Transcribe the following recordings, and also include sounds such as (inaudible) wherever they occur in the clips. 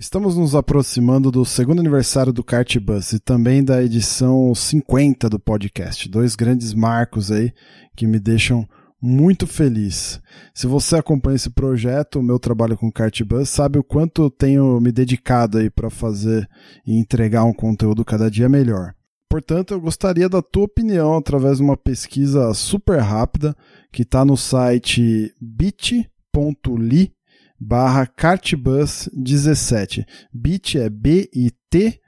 Estamos nos aproximando do segundo aniversário do Kart Bus e também da edição 50 do podcast. Dois grandes marcos aí que me deixam muito feliz. Se você acompanha esse projeto, o meu trabalho com Kart Bus, sabe o quanto eu tenho me dedicado aí para fazer e entregar um conteúdo cada dia melhor. Portanto, eu gostaria da tua opinião através de uma pesquisa super rápida que está no site bit.ly barra cartbus17. bit é bit.ly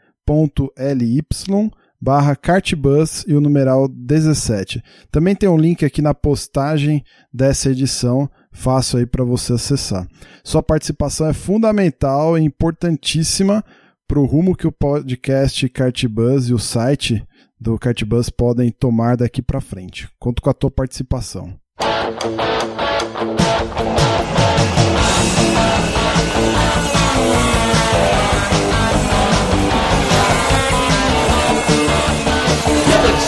barra cartbus e o numeral 17. Também tem um link aqui na postagem dessa edição, fácil aí para você acessar. Sua participação é fundamental e importantíssima para o rumo que o podcast Cartbus e o site do Cartbus podem tomar daqui para frente. Conto com a tua participação.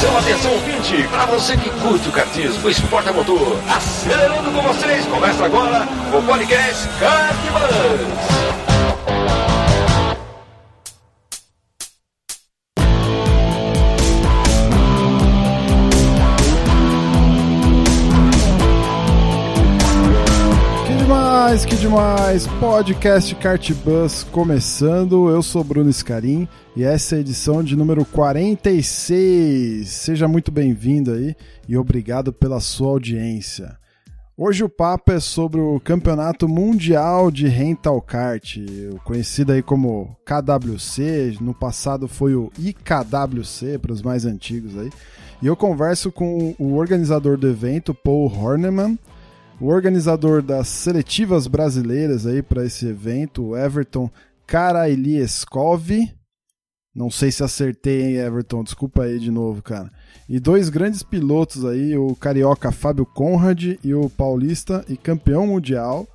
Atenção, atenção, ouvinte! Para você que curte o cartismo, o esporte a motor, acelerando com vocês, começa agora o podcast Cartbus. Demais, que demais! Podcast Kart Bus começando. Eu sou Bruno Scarim e essa é a edição de número 46. Seja muito bem-vindo aí e obrigado pela sua audiência. Hoje o papo é sobre o Campeonato Mundial de Rental Kart, conhecido aí como KWC, no passado foi o IKWC para os mais antigos aí. E eu converso com o organizador do evento, Paul Horneman, o organizador das seletivas brasileiras aí para esse evento, o Everton Karailieskov. Não sei se acertei, hein, Everton? Desculpa aí de novo, cara. E dois grandes pilotos aí, o carioca Fábio Conrad e o paulista e campeão mundial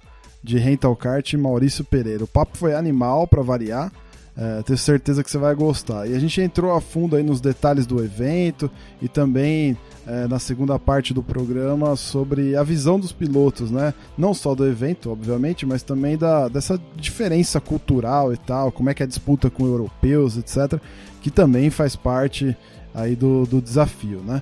de rental kart Maurício Pereira. O papo foi animal para variar. É, tenho certeza que você vai gostar. E a gente entrou a fundo aí nos detalhes do evento e também é, na segunda parte do programa sobre a visão dos pilotos, né? Não só do evento, obviamente, mas também da, dessa diferença cultural e tal, como é que é a disputa com europeus, etc., que também faz parte aí do, do desafio, né?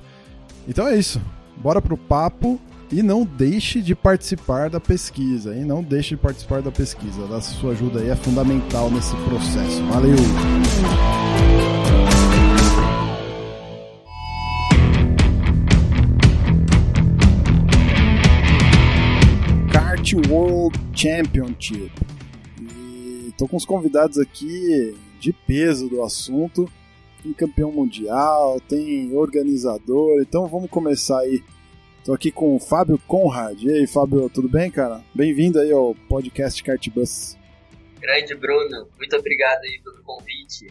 Então é isso. Bora pro papo e não deixe de participar da pesquisa, hein? Não deixe de participar da pesquisa. A sua ajuda aí é fundamental nesse processo. Valeu! World Championship. E tô com os convidados aqui de peso do assunto. Tem campeão mundial, tem organizador, então vamos começar aí. Tô aqui com o Fábio Conrad. E aí, Fábio, tudo bem, cara? Bem-vindo aí ao podcast Cartbus. Grande Bruno, muito obrigado aí pelo convite.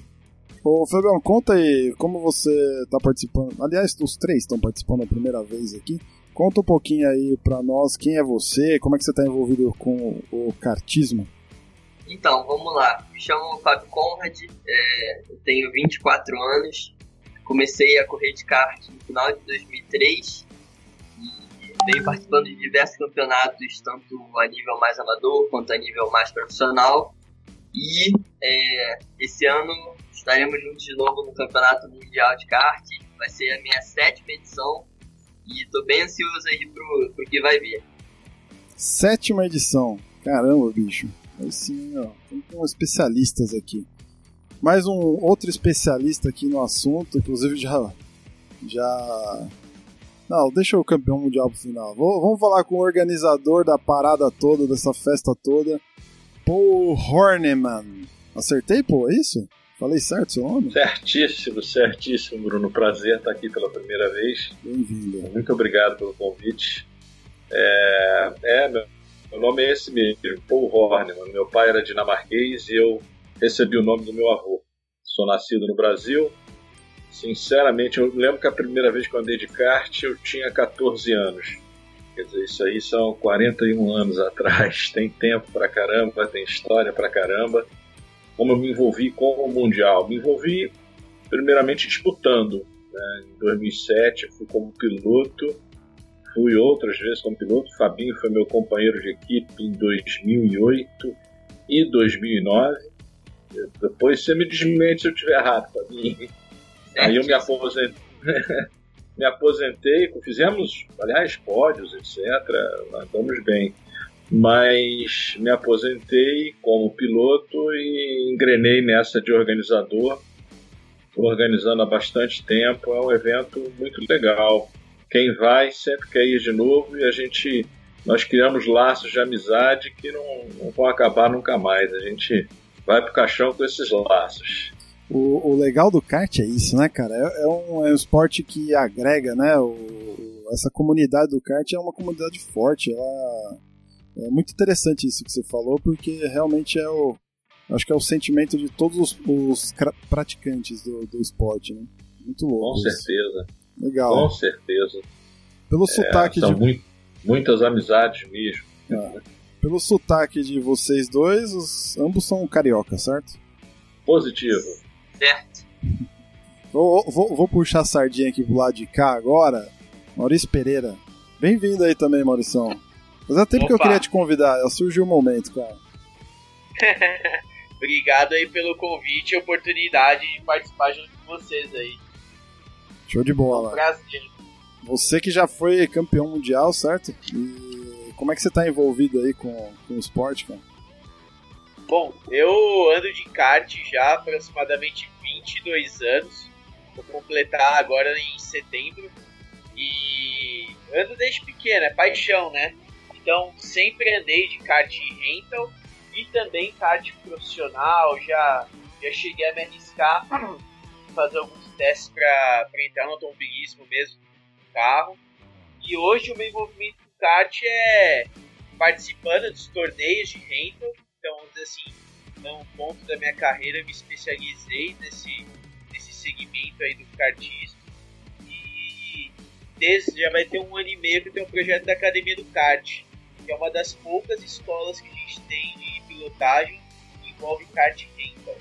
Ô, Fabião, conta aí como você tá participando. Aliás, os três estão participando a primeira vez aqui. Conta um pouquinho aí para nós quem é você, como é que você está envolvido com o kartismo. Então, vamos lá. Me chamo Fábio Conrad, é, eu tenho 24 anos, comecei a correr de kart no final de 2003 e venho participando de diversos campeonatos, tanto a nível mais amador quanto a nível mais profissional. E é, esse ano estaremos juntos de novo no Campeonato Mundial de Kart, vai ser a minha sétima edição e tô bem ansioso aí pro, pro que vai vir. Sétima edição. Caramba, bicho. Aí sim, ó. Tem uns especialistas aqui. Mais um outro especialista aqui no assunto, inclusive já. Já. Não, deixa o campeão mundial pro final. Vou, vamos falar com o organizador da parada toda, dessa festa toda, Paul Horneman. Acertei, pô? É isso? Falei certo seu nome? Certíssimo, certíssimo, Bruno. Prazer estar aqui pela primeira vez. Bem-vindo. Muito obrigado pelo convite. É, é meu, meu, nome é esse mesmo, Paul Horneman. Meu pai era dinamarquês e eu recebi o nome do meu avô. Sou nascido no Brasil. Sinceramente, eu lembro que a primeira vez que eu andei de kart eu tinha 14 anos. Quer dizer, isso aí são 41 anos atrás. (laughs) Tem tempo pra caramba, tem história pra caramba como eu me envolvi com o Mundial. Me envolvi, primeiramente, disputando. Né? Em 2007, fui como piloto, fui outras vezes como piloto. Fabinho foi meu companheiro de equipe em 2008 e 2009. Depois você me desmente se eu estiver errado, Fabinho. Aí eu me aposentei, (laughs) me aposentei, fizemos, aliás, pódios, etc. Andamos bem. Mas me aposentei como piloto e engrenei nessa de organizador. Organizando há bastante tempo, é um evento muito legal. Quem vai sempre quer ir de novo e a gente nós criamos laços de amizade que não, não vão acabar nunca mais. A gente vai pro caixão com esses laços. O, o legal do kart é isso, né, cara? É, é, um, é um esporte que agrega, né? O, essa comunidade do kart é uma comunidade forte. Ela, é muito interessante isso que você falou, porque realmente é o. Acho que é o sentimento de todos os, os praticantes do, do esporte, né? Muito louco. Com isso. certeza. Legal. Com certeza. Pelo é, sotaque são de. Muito, muitas amizades mesmo. É. Pelo sotaque de vocês dois, os, ambos são carioca, certo? Positivo. Certo. Vou, vou, vou, puxar a sardinha aqui pro lado de cá agora. Maurício Pereira. Bem-vindo aí também, Maurição. Fazia tempo Opa. que eu queria te convidar, surgiu o momento, cara. (laughs) Obrigado aí pelo convite e oportunidade de participar junto com vocês aí. Show de bola. É um prazer. Você que já foi campeão mundial, certo? E como é que você está envolvido aí com, com o esporte, cara? Bom, eu ando de kart já há aproximadamente 22 anos. Vou completar agora em setembro. E ando desde pequeno, é paixão, né? Então sempre andei de kart rental e também kart profissional. Já, já cheguei a me arriscar fazer alguns testes para entrar no automobilismo mesmo carro. E hoje o meu envolvimento com kart é participando dos torneios de rental. Então, assim, num ponto da minha carreira me especializei nesse, nesse segmento aí do kartismo. E desde já vai ter um ano e meio que tenho um projeto da Academia do Kart, que é uma das poucas escolas que a gente tem de pilotagem que envolve kart rental.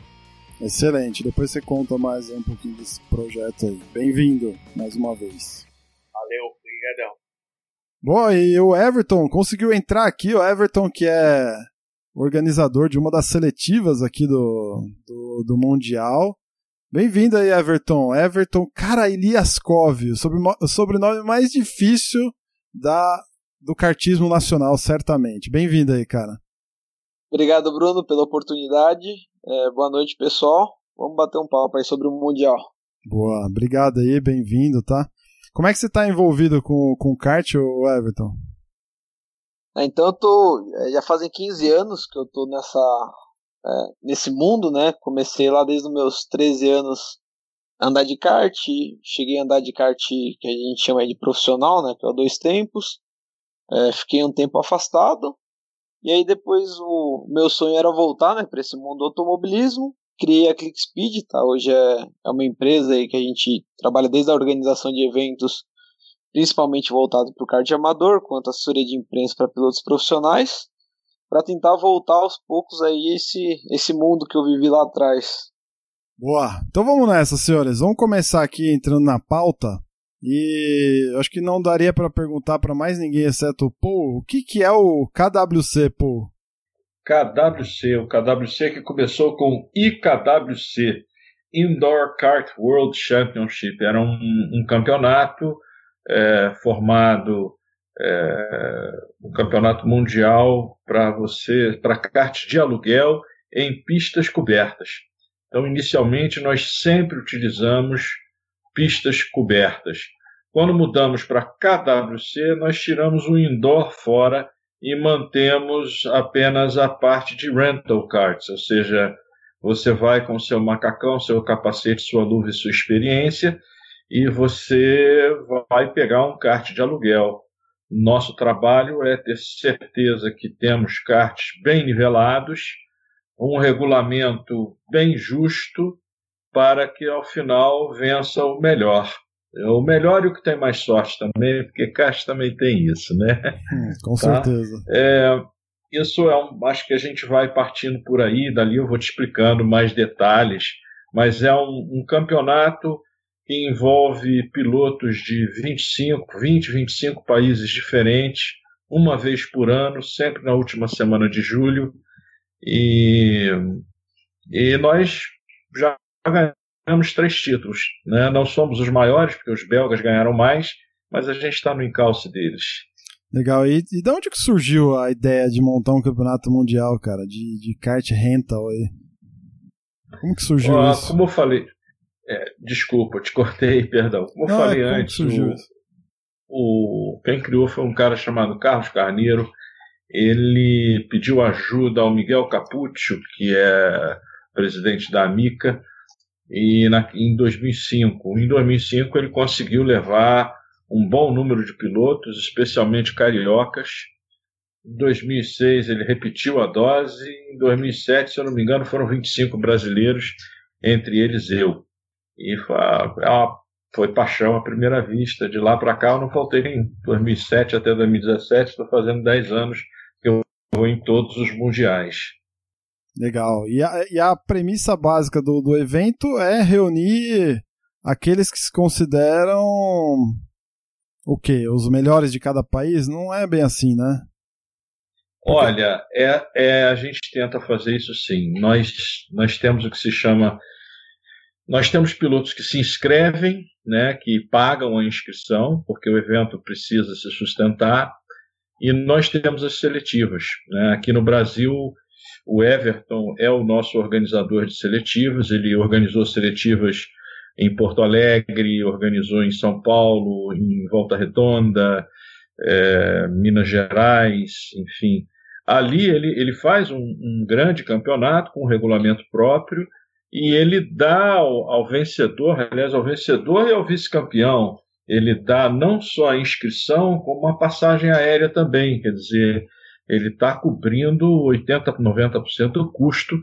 Excelente, depois você conta mais um pouquinho desse projeto aí. Bem-vindo mais uma vez. Valeu, obrigadão. Bom, e o Everton conseguiu entrar aqui, o Everton que é organizador de uma das seletivas aqui do, do, do Mundial. Bem-vindo aí, Everton. Everton Karailiaskov, o sobrenome mais difícil da, do cartismo nacional, certamente. Bem-vindo aí, cara. Obrigado, Bruno, pela oportunidade. É, boa noite, pessoal. Vamos bater um papo aí sobre o Mundial. Boa, obrigado aí, bem-vindo, tá? Como é que você está envolvido com, com o kart, Everton? É, então eu tô. É, já fazem 15 anos que eu tô nessa. É, nesse mundo, né? Comecei lá desde os meus 13 anos a andar de kart. Cheguei a andar de kart que a gente chama de profissional, né? Pela dois tempos. É, fiquei um tempo afastado. E aí depois o meu sonho era voltar, né? Para esse mundo do automobilismo criei a ClickSpeed, tá? Hoje é, é uma empresa aí que a gente trabalha desde a organização de eventos, principalmente voltado para o kart amador, quanto assessoria de imprensa para pilotos profissionais, para tentar voltar aos poucos aí esse, esse mundo que eu vivi lá atrás. Boa. Então vamos nessa, senhores. Vamos começar aqui entrando na pauta. E acho que não daria para perguntar para mais ninguém exceto o Paul, o que, que é o KWC, Paul? KWC, o KWC que começou com IKWC, Indoor Kart World Championship. Era um, um campeonato é, formado, é, um campeonato mundial para você, para kart de aluguel em pistas cobertas. Então, inicialmente, nós sempre utilizamos pistas cobertas. Quando mudamos para KWC, nós tiramos o indoor fora e mantemos apenas a parte de rental cards, ou seja, você vai com seu macacão, seu capacete, sua luva e sua experiência e você vai pegar um kart de aluguel. Nosso trabalho é ter certeza que temos karts bem nivelados, um regulamento bem justo para que ao final vença o melhor. É o melhor e o que tem mais sorte também, porque Caixa também tem isso, né? Hum, com tá? certeza. É, isso é um, acho que a gente vai partindo por aí, dali eu vou te explicando mais detalhes, mas é um, um campeonato que envolve pilotos de 25, 20, 25 países diferentes, uma vez por ano, sempre na última semana de julho, e E nós já ganhamos três títulos. Né? Não somos os maiores, porque os belgas ganharam mais, mas a gente está no encalce deles. Legal. E, e de onde que surgiu a ideia de montar um campeonato mundial, cara, de, de kart rental aí? Como que surgiu ah, isso? Como eu falei, é, desculpa, te cortei, (laughs) perdão. Como eu Não, falei é, como antes, o, o- quem criou foi um cara chamado Carlos Carneiro. Ele pediu ajuda ao Miguel Capuccio, que é presidente da Amica, e na, em 2005. Em 2005 ele conseguiu levar um bom número de pilotos, especialmente cariocas. Em 2006 ele repetiu a dose. Em 2007, se eu não me engano, foram 25 brasileiros, entre eles eu. E foi, é foi paixão à primeira vista. De lá para cá eu não faltei em 2007 até 2017. Estou fazendo 10 anos que eu vou em todos os mundiais. Legal. E a, e a premissa básica do, do evento é reunir aqueles que se consideram o quê? Os melhores de cada país? Não é bem assim, né? Olha, é, é, a gente tenta fazer isso sim. Nós, nós temos o que se chama. Nós temos pilotos que se inscrevem, né, que pagam a inscrição, porque o evento precisa se sustentar, e nós temos as seletivas. Né? Aqui no Brasil, o Everton é o nosso organizador de seletivas, ele organizou seletivas em Porto Alegre, organizou em São Paulo, em Volta Redonda, eh, Minas Gerais, enfim. Ali ele, ele faz um, um grande campeonato com um regulamento próprio e ele dá ao, ao vencedor, aliás, ao vencedor e ao vice-campeão, ele dá não só a inscrição, como uma passagem aérea também. Quer dizer, ele está cobrindo 80%, 90% do custo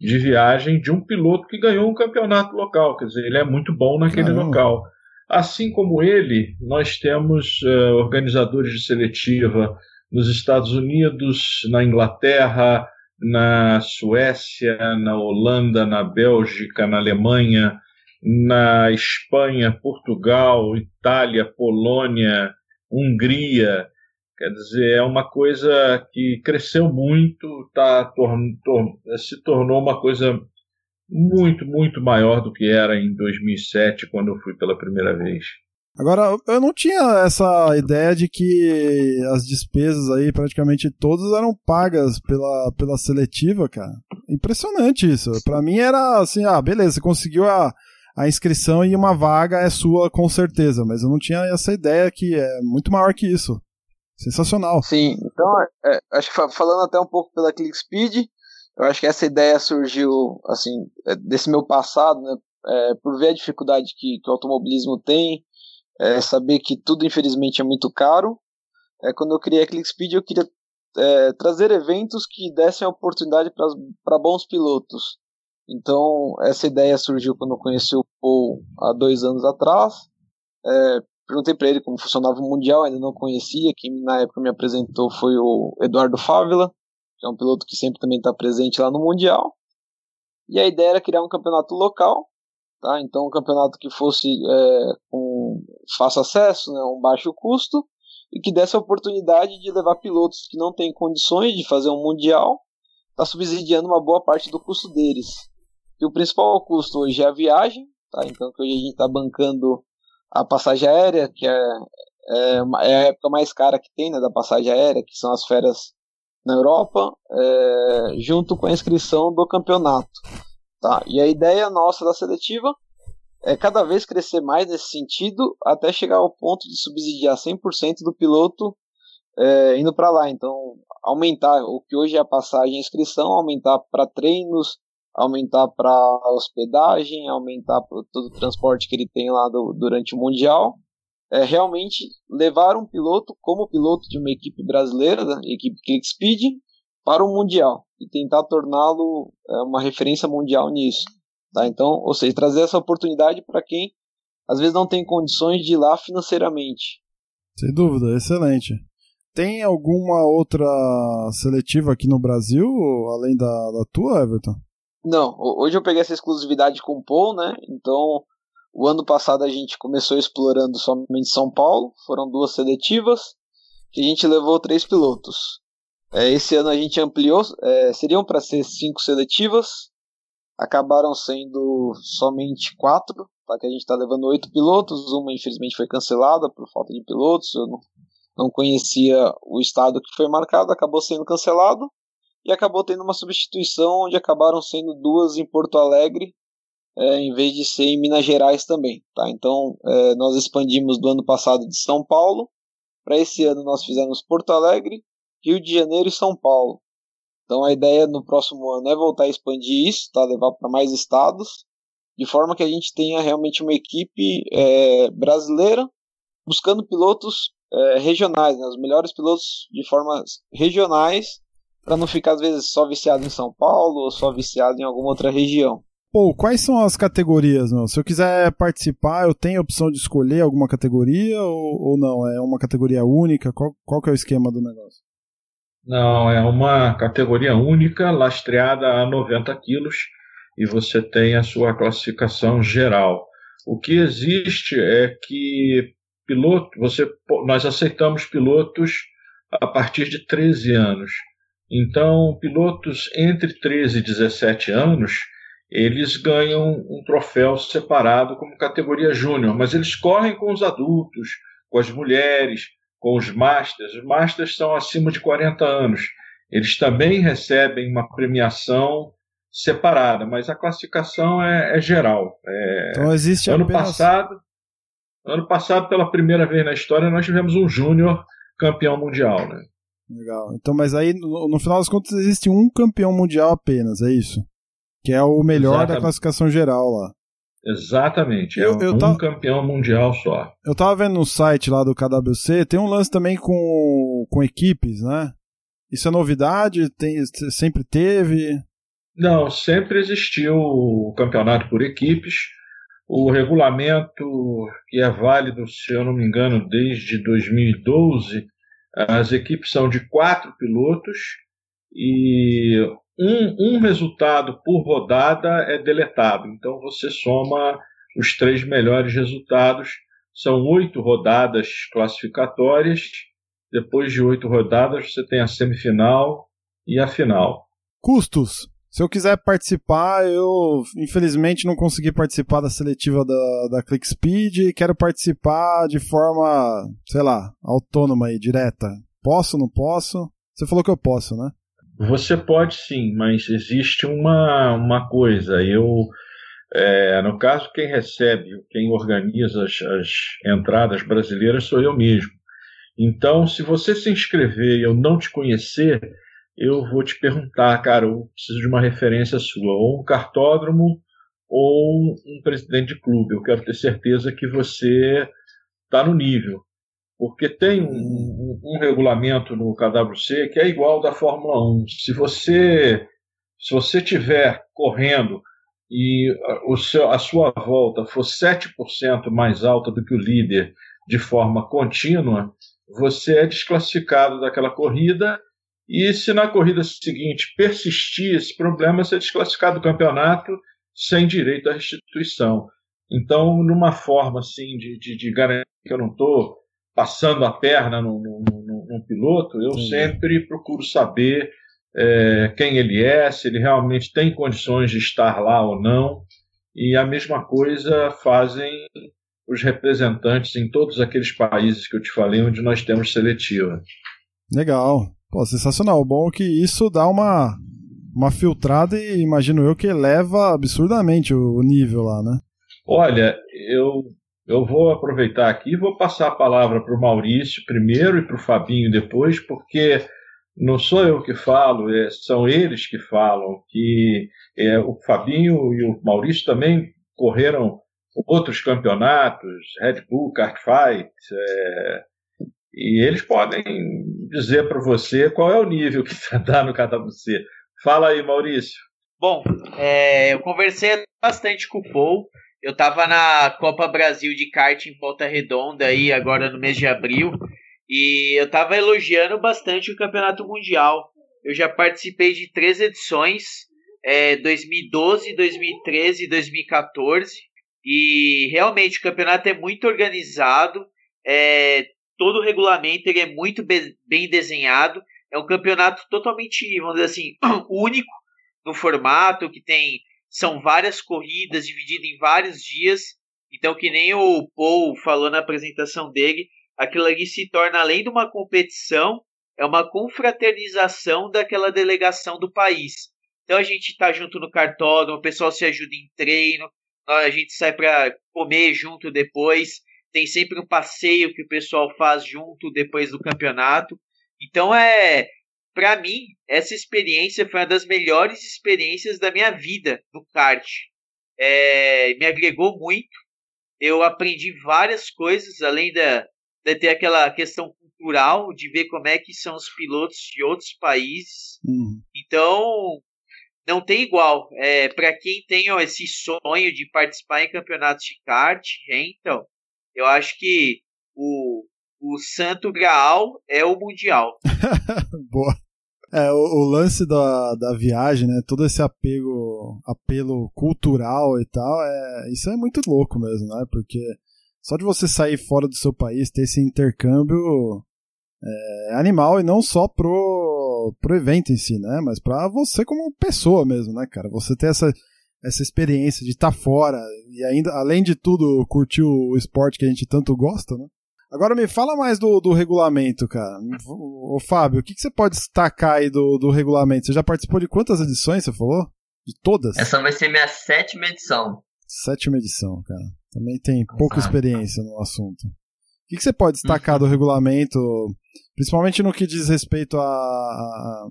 de viagem de um piloto que ganhou um campeonato local. Quer dizer, ele é muito bom naquele local. Assim como ele, nós temos eh, organizadores de seletiva nos Estados Unidos, na Inglaterra, na Suécia, na Holanda, na Bélgica, na Alemanha, na Espanha, Portugal, Itália, Polônia, Hungria. Quer dizer, é uma coisa que cresceu muito, tá, torn- tor- se tornou uma coisa muito, muito maior do que era em 2007, quando eu fui pela primeira vez. Agora, eu não tinha essa ideia de que as despesas aí, praticamente todas, eram pagas pela, pela seletiva, cara. Impressionante isso. Pra mim era assim, ah, beleza, você conseguiu a, a inscrição e uma vaga é sua com certeza, mas eu não tinha essa ideia que é muito maior que isso. Sensacional. Sim, então é, acho que fa- falando até um pouco pela ClickSpeed, eu acho que essa ideia surgiu assim é, desse meu passado, né? é, por ver a dificuldade que, que o automobilismo tem, é, saber que tudo infelizmente é muito caro. É, quando eu criei a ClickSpeed, eu queria é, trazer eventos que dessem a oportunidade para bons pilotos. Então essa ideia surgiu quando eu conheci o Paul há dois anos atrás. É, perguntei para ele como funcionava o Mundial, ainda não conhecia. Quem na época me apresentou foi o Eduardo Fávila, que é um piloto que sempre também está presente lá no Mundial. E a ideia era criar um campeonato local, tá? Então um campeonato que fosse é, com fácil acesso, né, um baixo custo e que desse a oportunidade de levar pilotos que não têm condições de fazer um mundial, tá subsidiando uma boa parte do custo deles. E o principal custo hoje é a viagem, tá? Então que hoje a gente está bancando a passagem aérea, que é, é, é a época mais cara que tem, né, da passagem aérea, que são as férias na Europa, é, junto com a inscrição do campeonato. Tá? E a ideia nossa da seletiva é cada vez crescer mais nesse sentido, até chegar ao ponto de subsidiar 100% do piloto é, indo para lá. Então, aumentar o que hoje é a passagem e inscrição, aumentar para treinos, aumentar para hospedagem, aumentar para todo o transporte que ele tem lá do- durante o Mundial. É realmente levar um piloto como piloto de uma equipe brasileira, da equipe ClickSpeed, para o Mundial e tentar torná-lo é, uma referência mundial nisso. Tá? Então, ou seja, trazer essa oportunidade para quem às vezes não tem condições de ir lá financeiramente. Sem dúvida, excelente. Tem alguma outra seletiva aqui no Brasil, além da, da tua, Everton? Não, ho- hoje eu peguei essa exclusividade com o Paul, né? Então, o ano passado a gente começou explorando somente São Paulo, foram duas seletivas, que a gente levou três pilotos. É, esse ano a gente ampliou, é, seriam para ser cinco seletivas, acabaram sendo somente quatro, tá? que a gente está levando oito pilotos, uma infelizmente foi cancelada por falta de pilotos, eu não, não conhecia o estado que foi marcado, acabou sendo cancelado, e acabou tendo uma substituição onde acabaram sendo duas em Porto Alegre, é, em vez de ser em Minas Gerais também. Tá? Então é, nós expandimos do ano passado de São Paulo, para esse ano nós fizemos Porto Alegre, Rio de Janeiro e São Paulo. Então a ideia no próximo ano é voltar a expandir isso, tá? levar para mais estados, de forma que a gente tenha realmente uma equipe é, brasileira buscando pilotos é, regionais, né? os melhores pilotos de formas regionais, para não ficar às vezes só viciado em São Paulo ou só viciado em alguma outra região. Pô, quais são as categorias, meu? Se eu quiser participar, eu tenho a opção de escolher alguma categoria ou, ou não? É uma categoria única? Qual, qual que é o esquema do negócio? Não, é uma categoria única, lastreada a 90 quilos, e você tem a sua classificação geral. O que existe é que piloto, você, nós aceitamos pilotos a partir de 13 anos. Então, pilotos entre 13 e 17 anos, eles ganham um troféu separado como categoria júnior, mas eles correm com os adultos, com as mulheres, com os masters. Os masters são acima de 40 anos. Eles também recebem uma premiação separada, mas a classificação é, é geral. É, então existe ano apenas... passado, ano passado pela primeira vez na história nós tivemos um júnior campeão mundial, né? Legal. Então, mas aí no, no, final das contas existe um campeão mundial apenas, é isso? Que é o melhor Exatamente. da classificação geral lá. Exatamente, é eu, eu um tava, campeão mundial só. Eu tava vendo no site lá do KWC, tem um lance também com, com equipes, né? Isso é novidade? Tem, sempre teve? Não, sempre existiu o campeonato por equipes. O regulamento, que é válido, se eu não me engano, desde 2012, as equipes são de quatro pilotos e um, um resultado por rodada é deletado. Então você soma os três melhores resultados. São oito rodadas classificatórias. Depois de oito rodadas, você tem a semifinal e a final. Custos. Se eu quiser participar, eu infelizmente não consegui participar da seletiva da, da ClickSpeed e quero participar de forma, sei lá, autônoma e direta. Posso, não posso? Você falou que eu posso, né? Você pode sim, mas existe uma, uma coisa. Eu, é, no caso, quem recebe, quem organiza as, as entradas brasileiras sou eu mesmo. Então, se você se inscrever e eu não te conhecer, eu vou te perguntar, cara, eu preciso de uma referência sua, ou um cartódromo ou um presidente de clube. Eu quero ter certeza que você está no nível porque tem um, um, um, regulamento no KWC que é igual da Fórmula 1. Se você se você tiver correndo e o seu, a sua volta for 7% mais alta do que o líder de forma contínua, você é desclassificado daquela corrida e se na corrida seguinte persistir esse problema, é desclassificado do campeonato sem direito à restituição. Então, numa forma assim de, de, de garantir que eu não estou passando a perna no, no, no, no piloto, eu Sim. sempre procuro saber é, quem ele é, se ele realmente tem condições de estar lá ou não. E a mesma coisa fazem os representantes em todos aqueles países que eu te falei onde nós temos seletiva. Legal. Pô, sensacional. Bom que isso dá uma, uma filtrada e imagino eu que eleva absurdamente o nível lá, né? Olha, eu eu vou aproveitar aqui e vou passar a palavra para o Maurício primeiro e para o Fabinho depois, porque não sou eu que falo, é, são eles que falam, que é, o Fabinho e o Maurício também correram outros campeonatos, Red Bull, Kartfight, é, e eles podem dizer para você qual é o nível que está no KWC. Fala aí, Maurício. Bom, é, eu conversei bastante com o Paul, eu tava na Copa Brasil de kart em Volta Redonda aí agora no mês de abril e eu tava elogiando bastante o Campeonato Mundial. Eu já participei de três edições, é, 2012, 2013 e 2014 e realmente o campeonato é muito organizado, é, todo o regulamento ele é muito bem desenhado. É um campeonato totalmente, vamos dizer assim, (clears throat) único no formato, que tem são várias corridas divididas em vários dias. Então, que nem o Paul falou na apresentação dele, aquilo ali se torna, além de uma competição, é uma confraternização daquela delegação do país. Então a gente está junto no cartódromo, o pessoal se ajuda em treino, a gente sai para comer junto depois. Tem sempre um passeio que o pessoal faz junto depois do campeonato. Então é, para mim, essa experiência foi uma das melhores experiências da minha vida no kart. É, me agregou muito. Eu aprendi várias coisas, além da, de ter aquela questão cultural, de ver como é que são os pilotos de outros países. Uhum. Então, não tem igual. É, para quem tem ó, esse sonho de participar em campeonatos de kart, então, eu acho que o, o santo graal é o mundial. (laughs) Boa. É, o, o, lance da, da viagem, né? Todo esse apego, apelo cultural e tal, é, isso é muito louco mesmo, né? Porque só de você sair fora do seu país, ter esse intercâmbio é, animal e não só pro, pro evento em si, né? Mas pra você como pessoa mesmo, né, cara? Você ter essa, essa experiência de estar tá fora e ainda, além de tudo, curtir o esporte que a gente tanto gosta, né? Agora me fala mais do, do regulamento, cara. Ô Fábio, o que, que você pode destacar aí do, do regulamento? Você já participou de quantas edições, você falou? De todas? Essa vai ser minha sétima edição. Sétima edição, cara. Também tem pouca experiência no assunto. O que, que você pode destacar uhum. do regulamento, principalmente no que diz respeito a. a, a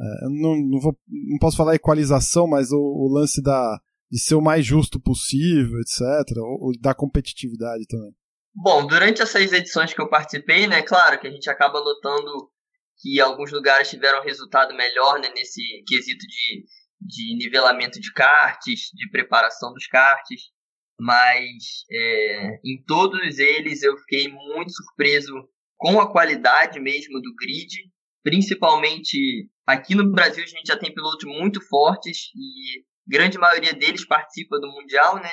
é, não, não, vou, não posso falar equalização, mas o, o, lance da, de ser o mais justo possível, etc., ou, ou da competitividade também. Bom, durante as seis edições que eu participei, né, claro que a gente acaba notando que alguns lugares tiveram resultado melhor né, nesse quesito de, de nivelamento de karts, de preparação dos karts, mas é, em todos eles eu fiquei muito surpreso com a qualidade mesmo do grid, principalmente aqui no Brasil a gente já tem pilotos muito fortes e grande maioria deles participa do Mundial, né?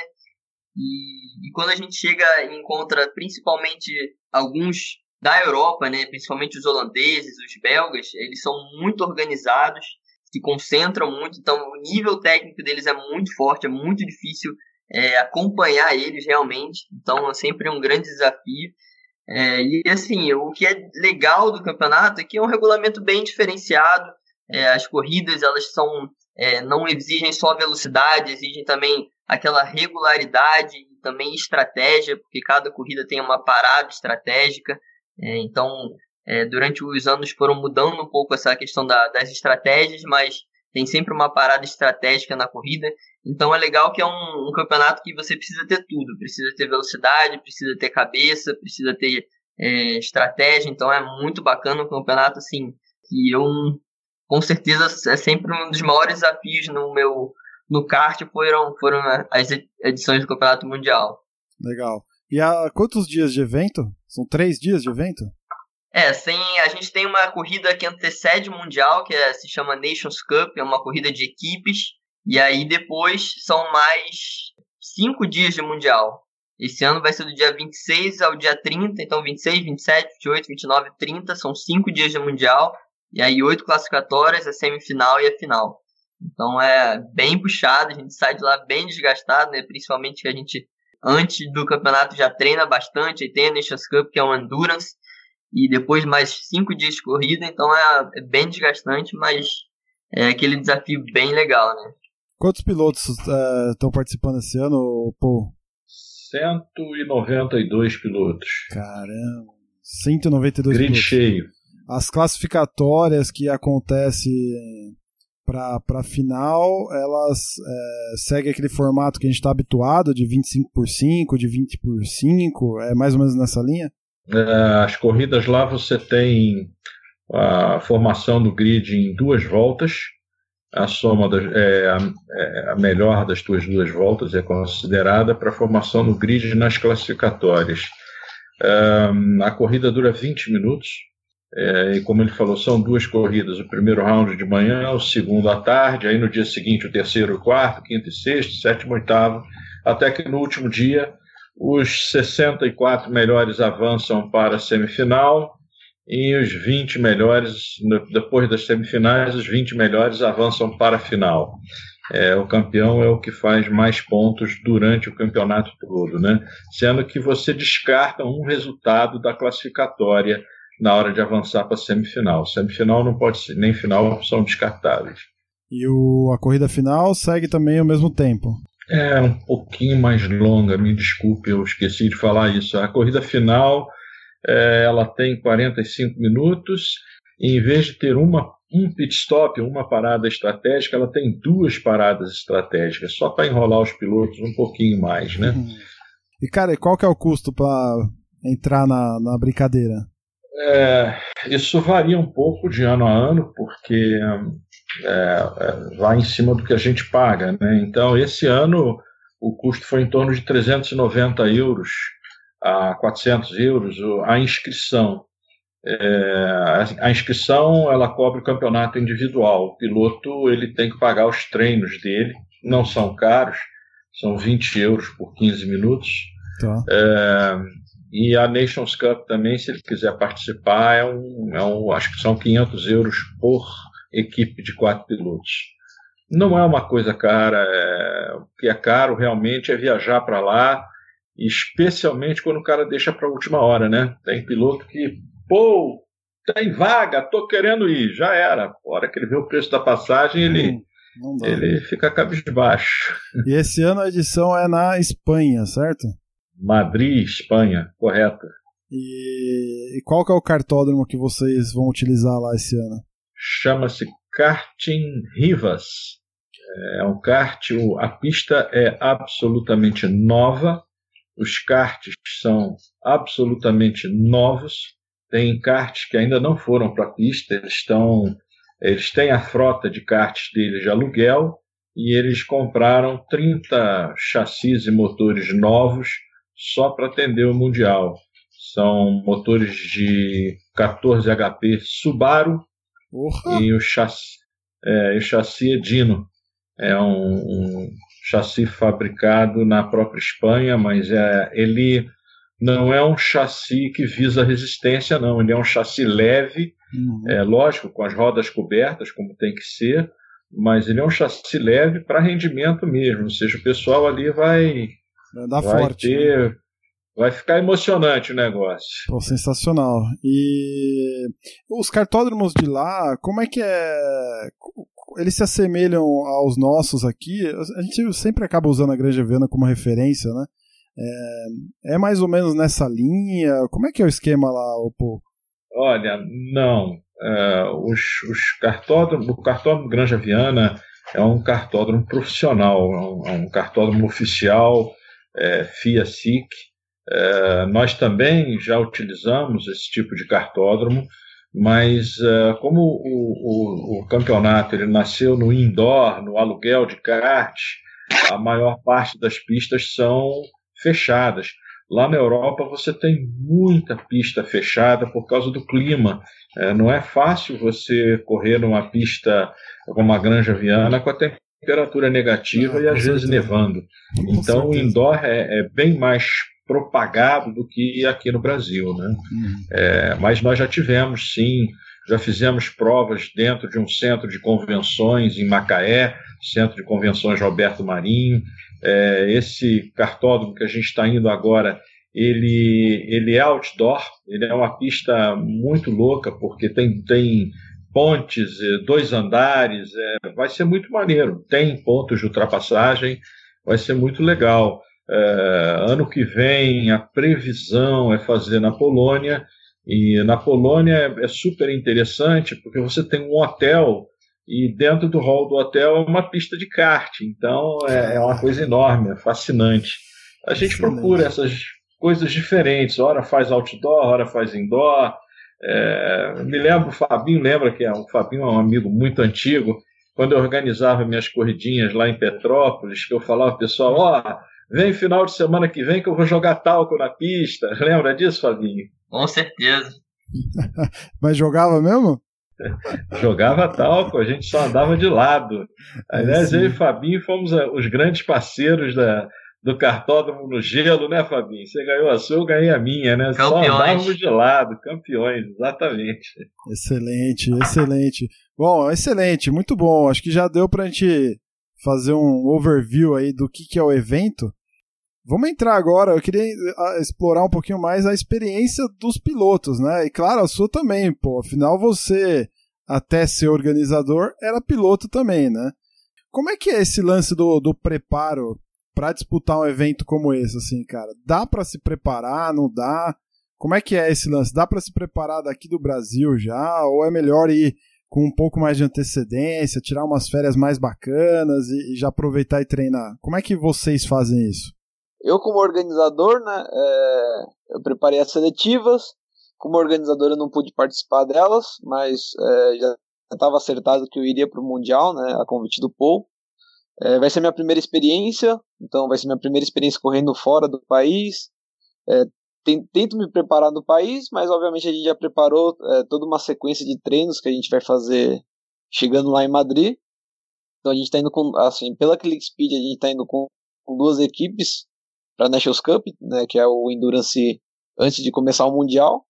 E, e, quando a gente chega e encontra principalmente alguns da Europa, né, principalmente os holandeses, os belgas, eles são muito organizados, se concentram muito, então o nível técnico deles é muito forte, é muito difícil é, acompanhar eles realmente, então é sempre um grande desafio. É, e assim, o que é legal do campeonato é que é um regulamento bem diferenciado, é, as corridas elas são é, não exigem só velocidade, exigem também aquela regularidade e também estratégia, porque cada corrida tem uma parada estratégica. É, então, é, durante os anos foram mudando um pouco essa questão da, das estratégias, mas tem sempre uma parada estratégica na corrida. Então é legal que é um, um campeonato que você precisa ter tudo. Precisa ter velocidade, precisa ter cabeça, precisa ter é, estratégia. Então é muito bacana um campeonato assim que eu com certeza é sempre um dos maiores desafios no meu no kart foram, foram as edições do Campeonato Mundial. Legal. E há quantos dias de evento? São três dias de evento? É, sem, a gente tem uma corrida que antecede o Mundial, que é, se chama Nations Cup, é uma corrida de equipes, e aí depois são mais cinco dias de Mundial. Esse ano vai ser do dia 26 ao dia 30, então 26, 27, 28, 29, 30, são cinco dias de Mundial, e aí oito classificatórias, a semifinal e a final. Então é bem puxado, a gente sai de lá bem desgastado, né? Principalmente que a gente, antes do campeonato, já treina bastante, aí tem a Nations Cup, que é um endurance, e depois mais cinco dias de corrida, então é, é bem desgastante, mas é aquele desafio bem legal, né? Quantos pilotos estão é, participando esse ano, Paul? 192 pilotos. Caramba, 192 Grid pilotos. cheio. As classificatórias que acontecem para a final, elas é, seguem aquele formato que a gente está habituado, de 25 por 5, de 20 por 5, é mais ou menos nessa linha? É, as corridas lá você tem a formação do grid em duas voltas, a soma das, é, a, é, a melhor das tuas duas voltas é considerada para a formação do grid nas classificatórias. A corrida dura 20 minutos, é, e como ele falou, são duas corridas: o primeiro round de manhã, o segundo à tarde, aí no dia seguinte o terceiro, o quarto, quinto e sexto, sétimo, oitavo, até que no último dia os 64 melhores avançam para a semifinal e os 20 melhores, depois das semifinais, os 20 melhores avançam para a final. é, o campeão é o que faz mais pontos durante o campeonato todo, né? Sendo que você descarta um resultado da classificatória na hora de avançar para a semifinal. Semifinal não pode ser, nem final são descartáveis. E o, a corrida final segue também o mesmo tempo. É um pouquinho mais longa, me desculpe, eu esqueci de falar isso. A corrida final é, ela tem 45 minutos e em vez de ter uma um pit stop, uma parada estratégica, ela tem duas paradas estratégicas, só para enrolar os pilotos um pouquinho mais, né? Uhum. E cara, qual que é o custo para entrar na, na brincadeira? É, isso varia um pouco de ano a ano, porque é, é, vai em cima do que a gente paga, né? Então, esse ano o custo foi em torno de 390 euros a 400 euros a inscrição. É, a inscrição ela cobre o campeonato individual. O piloto ele tem que pagar os treinos dele, não são caros, são 20 euros por 15 minutos. Tá. É, e a Nations Cup também, se ele quiser participar, é um, é um, acho que são 500 euros por equipe de quatro pilotos. Não é uma coisa cara, é, o que é caro realmente é viajar para lá, especialmente quando o cara deixa para a última hora, né? Tem piloto que pô, tem vaga, tô querendo ir. Já era. A hora que ele vê o preço da passagem, ele, hum, ele fica cabisbaixo. E esse ano a edição é na Espanha, certo? Madrid, Espanha, correto. E, e qual que é o cartódromo que vocês vão utilizar lá esse ano? Chama-se Karting Rivas. É um kart, a pista é absolutamente nova, os karts são absolutamente novos, tem karts que ainda não foram para a pista, eles estão. Eles têm a frota de karts deles de aluguel e eles compraram 30 chassis e motores novos só para atender o Mundial. São motores de 14 HP Subaru Urra. e o chassi, é, o chassi é Dino. É um, um chassi fabricado na própria Espanha, mas é, ele não é um chassi que visa resistência, não. Ele é um chassi leve, uhum. é lógico, com as rodas cobertas, como tem que ser, mas ele é um chassi leve para rendimento mesmo. Ou seja, o pessoal ali vai, vai, vai forte, ter. Né? Vai ficar emocionante o negócio. Pô, sensacional. E os cartódromos de lá, como é que é? Eles se assemelham aos nossos aqui? A gente sempre acaba usando a Granja Viana como referência, né? É, é mais ou menos nessa linha? Como é que é o esquema lá, Opô? Olha, não. É, os, os cartódromos, o cartódromo Granja Viana é um cartódromo profissional, é um, é um cartódromo oficial, é, FIA-SIC. É, nós também já utilizamos esse tipo de cartódromo, mas é, como o, o, o, campeonato ele nasceu no indoor, no aluguel de kart, a maior parte das pistas são fechadas. Lá na Europa você tem muita pista fechada por causa do clima. É, não é fácil você correr numa pista como a Granja Viana com a temperatura negativa ah, e às vezes nevando. Então o indoor é, é, bem mais propagado do que aqui no Brasil. Né? Uhum. É, mas nós já tivemos, sim, já fizemos provas dentro de um centro de convenções em Macaé, Centro de Convenções Roberto Marinho, é, esse cartódromo que a gente está indo agora, ele, ele é outdoor, ele é uma pista muito louca, porque tem, tem pontes, é, dois andares, é, vai ser muito maneiro. Tem pontos de ultrapassagem, vai ser muito legal. É, ano que vem, a previsão é fazer na Polônia, e na Polônia é, é super interessante, porque você tem um hotel e dentro do hall do hotel é uma pista de kart. Então é, é uma coisa enorme, é fascinante. A gente procura essas coisas diferentes. Hora faz outdoor, hora faz indoor. É, me lembro, o Fabinho lembra que é, o Fabinho é um amigo muito antigo. Quando eu organizava minhas corridinhas lá em Petrópolis, que eu falava, pessoal, ó, oh, vem final de semana que vem que eu vou jogar talco na pista. (laughs) Lembra disso, Fabinho? Com certeza. (laughs) Mas jogava mesmo? Jogava talco, a gente só andava de lado. Aliás, eu e Fabinho fomos eh, os grandes parceiros da, do cartódromo no gelo, né, Fabinho? Você ganhou a sua, eu ganhei a minha, né? Campeões. Só andávamos de lado, campeões, exatamente. Excelente, excelente. Bom, excelente, muito bom. Acho que já deu pra gente fazer um overview aí do que, que é o evento, vamos entrar agora. Eu queria ah, explorar um pouquinho mais a experiência dos pilotos, né? E claro, a sua também, pô. Afinal, você, até ser organizador, era piloto também, né? Como é que é esse lance do, do preparo para disputar um evento como esse, assim, cara? Dá para se preparar? Não dá? Como é que é esse lance? Dá para se preparar daqui do Brasil já? Ou é melhor ir com um pouco mais de antecedência, tirar umas férias mais bacanas e, e já aproveitar e treinar? Como é que vocês fazem isso? Eu, como organizador, né, é, eu preparei as seletivas. Como organizador, eu não pude participar delas, mas é, já estava acertado que eu iria para o Mundial, né, a convite do Paul. É, vai ser minha primeira experiência, então vai ser minha primeira experiência correndo fora do país. É, tento me preparar no país, mas obviamente a gente já preparou é, toda uma sequência de treinos que a gente vai fazer chegando lá em Madrid. Então a gente está indo com, assim, pela Click Speed, a gente está indo com, com, duas equipes para a Nations Cup, né, que é o Endurance antes de começar o Mundial.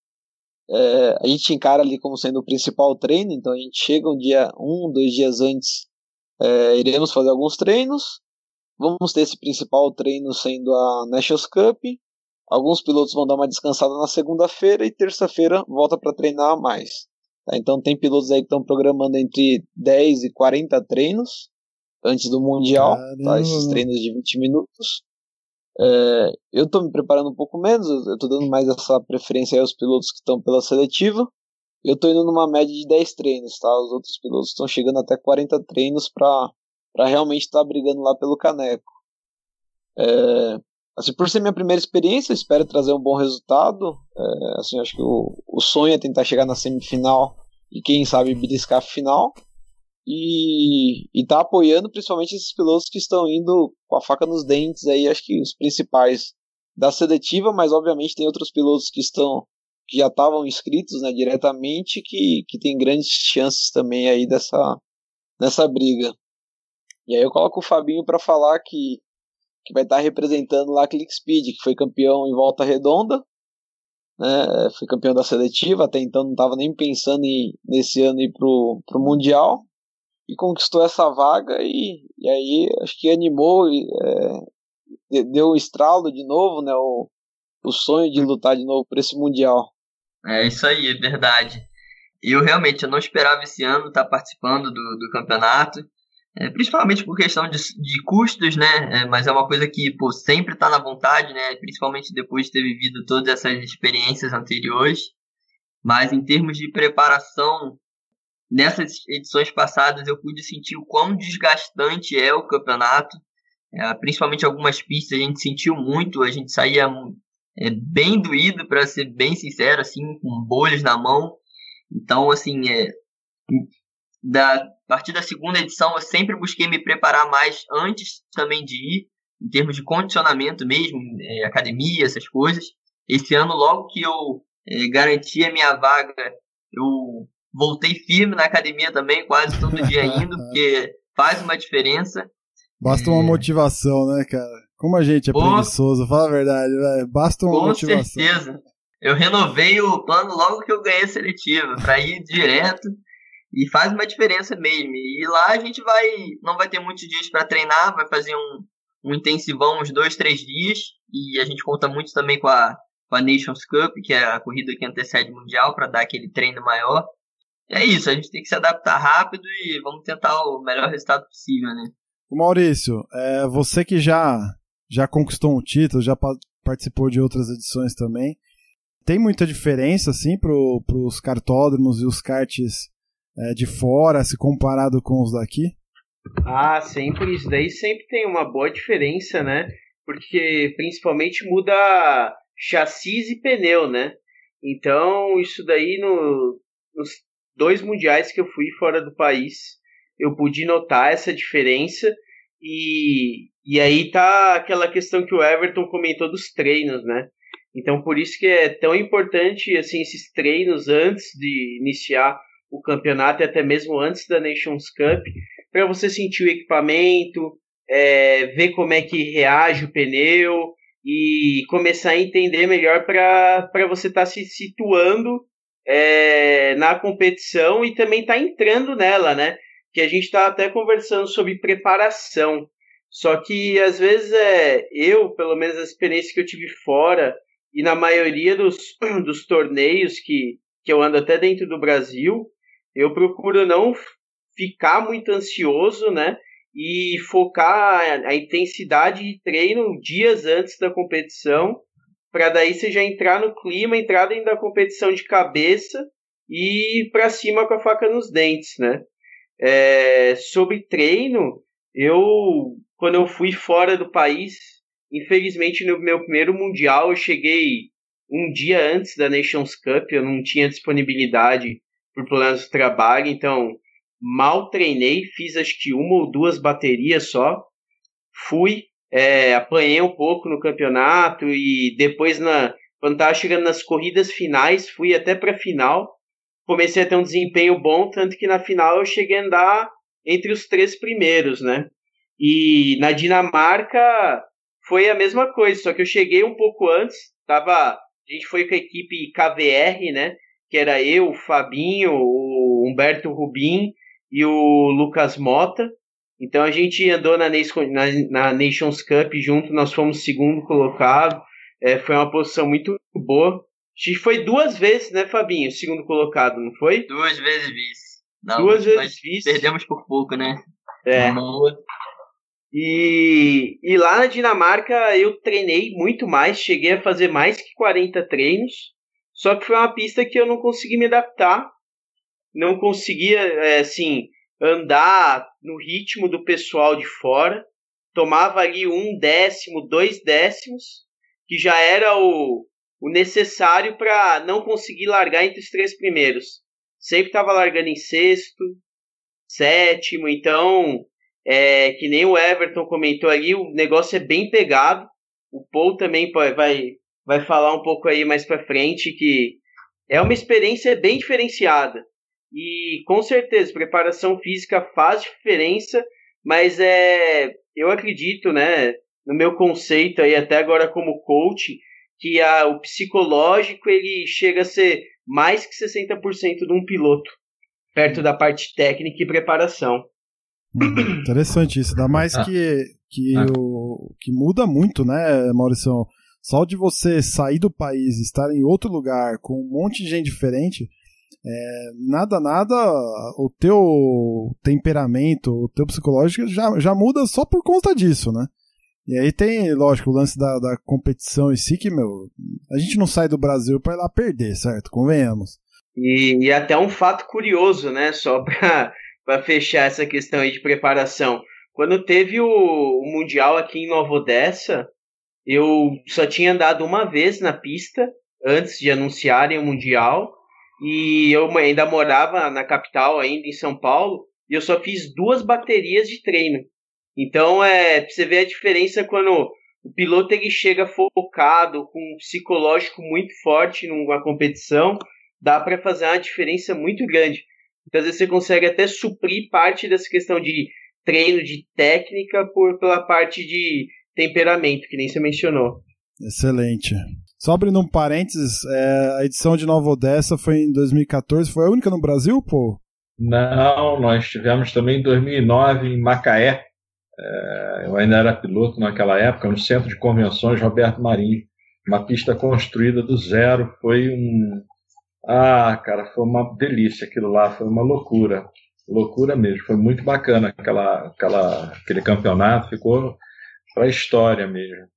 É, a gente encara ali como sendo o principal treino, então a gente chega um dia, um, dois dias antes, é, iremos fazer alguns treinos. Vamos ter esse principal treino sendo a Nations Cup, Alguns pilotos vão dar uma descansada na segunda-feira e terça-feira volta para treinar mais. Tá? Então tem pilotos aí que estão programando entre 10 e 40 treinos antes do Mundial, tá? esses treinos de 20 minutos. É, eu estou me preparando um pouco menos, eu estou dando mais essa preferência aos pilotos que estão pela seletiva. Eu estou indo numa média de 10 treinos, tá? Os outros pilotos estão chegando até 40 treinos para realmente estar tá brigando lá pelo caneco. É, Assim, por ser minha primeira experiência, espero trazer um bom resultado. É, assim, acho que o, o sonho é tentar chegar na semifinal e quem sabe beliscar a final. E, e tá apoiando principalmente esses pilotos que estão indo com a faca nos dentes aí, acho que os principais da seletiva, mas obviamente tem outros pilotos que estão que já estavam inscritos né, diretamente que, que tem grandes chances também aí dessa, dessa briga. E aí eu coloco o Fabinho para falar que que vai estar representando lá a ClickSpeed, que foi campeão em volta redonda, né, foi campeão da seletiva, até então não estava nem pensando em, nesse ano ir pro, pro Mundial, e conquistou essa vaga, e, e aí acho que animou, é, deu um estralo de novo, né, o, o sonho de lutar de novo por esse Mundial. É isso aí, é verdade. Eu realmente eu não esperava esse ano estar participando do, do campeonato. É, principalmente por questão de, de custos, né? É, mas é uma coisa que pô, sempre está na vontade, né? Principalmente depois de ter vivido todas essas experiências anteriores. Mas em termos de preparação, nessas edições passadas eu pude sentir o quão desgastante é o campeonato. É, principalmente algumas pistas a gente sentiu muito, a gente saía é, bem doído, para ser bem sincero, assim, com bolhas na mão. Então, assim, é, da a partir da segunda edição eu sempre busquei me preparar mais antes também de ir, em termos de condicionamento mesmo, é, academia, essas coisas. Esse ano, logo que eu é, garanti a minha vaga, eu voltei firme na academia também, quase todo dia indo, (laughs) porque faz uma diferença. Basta uma é... motivação, né, cara? Como a gente é Pô, preguiçoso, fala a verdade, véio. basta uma com motivação. Com certeza. Eu renovei o plano logo que eu ganhei a seletiva, para ir direto e faz uma diferença mesmo. E lá a gente vai, não vai ter muitos dias para treinar, vai fazer um, um intensivão uns dois, três dias. E a gente conta muito também com a, com a Nations Cup, que é a corrida que antecede o Mundial, para dar aquele treino maior. É isso, a gente tem que se adaptar rápido e vamos tentar o melhor resultado possível, né? Maurício, é, você que já, já conquistou um título, já participou de outras edições também, tem muita diferença, assim, para os cartódromos e os karts é, de fora se comparado com os daqui? Ah, sempre. Isso daí sempre tem uma boa diferença, né? Porque principalmente muda chassis e pneu, né? Então, isso daí no, nos dois mundiais que eu fui fora do país, eu pude notar essa diferença. E, e aí tá aquela questão que o Everton comentou dos treinos, né? Então, por isso que é tão importante assim esses treinos antes de iniciar o campeonato e até mesmo antes da Nations Cup, para você sentir o equipamento, é, ver como é que reage o pneu e começar a entender melhor para você estar tá se situando é, na competição e também estar tá entrando nela, né? que a gente está até conversando sobre preparação. Só que às vezes é eu, pelo menos a experiência que eu tive fora e na maioria dos, (clears throat) dos torneios que, que eu ando até dentro do Brasil, eu procuro não ficar muito ansioso, né? E focar a intensidade de treino dias antes da competição, para daí você já entrar no clima, entrar dentro da competição de cabeça e para cima com a faca nos dentes, né? É, sobre treino, eu quando eu fui fora do país, infelizmente no meu primeiro mundial eu cheguei um dia antes da Nations Cup, eu não tinha disponibilidade por problemas de trabalho, então mal treinei, fiz acho que uma ou duas baterias só, fui, é, apanhei um pouco no campeonato e depois na quando estava chegando nas corridas finais, fui até para final, comecei a ter um desempenho bom, tanto que na final eu cheguei a andar entre os três primeiros, né? E na Dinamarca foi a mesma coisa, só que eu cheguei um pouco antes, tava, a gente foi com a equipe KVR, né? Que era eu, o Fabinho, o Humberto Rubim e o Lucas Mota. Então a gente andou na, na Nations Cup junto, nós fomos segundo colocado. É, foi uma posição muito boa. A gente foi duas vezes, né, Fabinho? Segundo colocado, não foi? Duas vezes vice. Não, duas vezes vice. Perdemos por pouco, né? É. E, e lá na Dinamarca eu treinei muito mais, cheguei a fazer mais que 40 treinos, só que foi uma pista que eu não consegui me adaptar, não conseguia, é, assim, andar no ritmo do pessoal de fora, tomava ali um décimo, dois décimos, que já era o, o necessário para não conseguir largar entre os três primeiros. Sempre estava largando em sexto, sétimo, então é, que nem o Everton comentou ali, o negócio é bem pegado. O Paul também vai, vai falar um pouco aí mais para frente que é uma experiência bem diferenciada. E com certeza, preparação física faz diferença, mas é, eu acredito, né, no meu conceito aí até agora como coach, que a, o psicológico ele chega a ser mais que 60% de um piloto, perto da parte técnica e preparação. Hum, interessante isso, ainda mais ah. que, que, ah. o, que muda muito, né, Maurício? Só de você sair do país estar em outro lugar com um monte de gente diferente, é, nada, nada, o teu temperamento, o teu psicológico já, já muda só por conta disso, né? E aí tem, lógico, o lance da, da competição em si, que, meu, a gente não sai do Brasil para ir lá perder, certo? Convenhamos. E, e até um fato curioso, né? Só para (laughs) fechar essa questão aí de preparação. Quando teve o, o, Mundial aqui em Nova Odessa, eu só tinha andado uma vez na pista antes de anunciarem o Mundial. E eu ainda morava na capital, ainda em São Paulo, e eu só fiz duas baterias de treino. Então, é, você vê a diferença quando o piloto ele chega focado, com um psicológico muito forte numa competição, dá para fazer uma diferença muito grande. Então, às vezes você consegue até suprir parte dessa questão de treino, de técnica, por, pela parte de temperamento, que nem você mencionou. Excelente. Só abrindo um parênteses, é, a edição de Nova Odessa foi em 2014, foi a única no Brasil, pô? Não, nós tivemos também em 2009 em Macaé. É, eu ainda era piloto naquela época, no Centro de Convenções Roberto Marinho. Uma pista construída do zero, foi um, ah, cara, foi uma delícia aquilo lá, foi uma loucura. Loucura mesmo, foi muito bacana aquela, aquela, aquele campeonato, ficou para a história mesmo.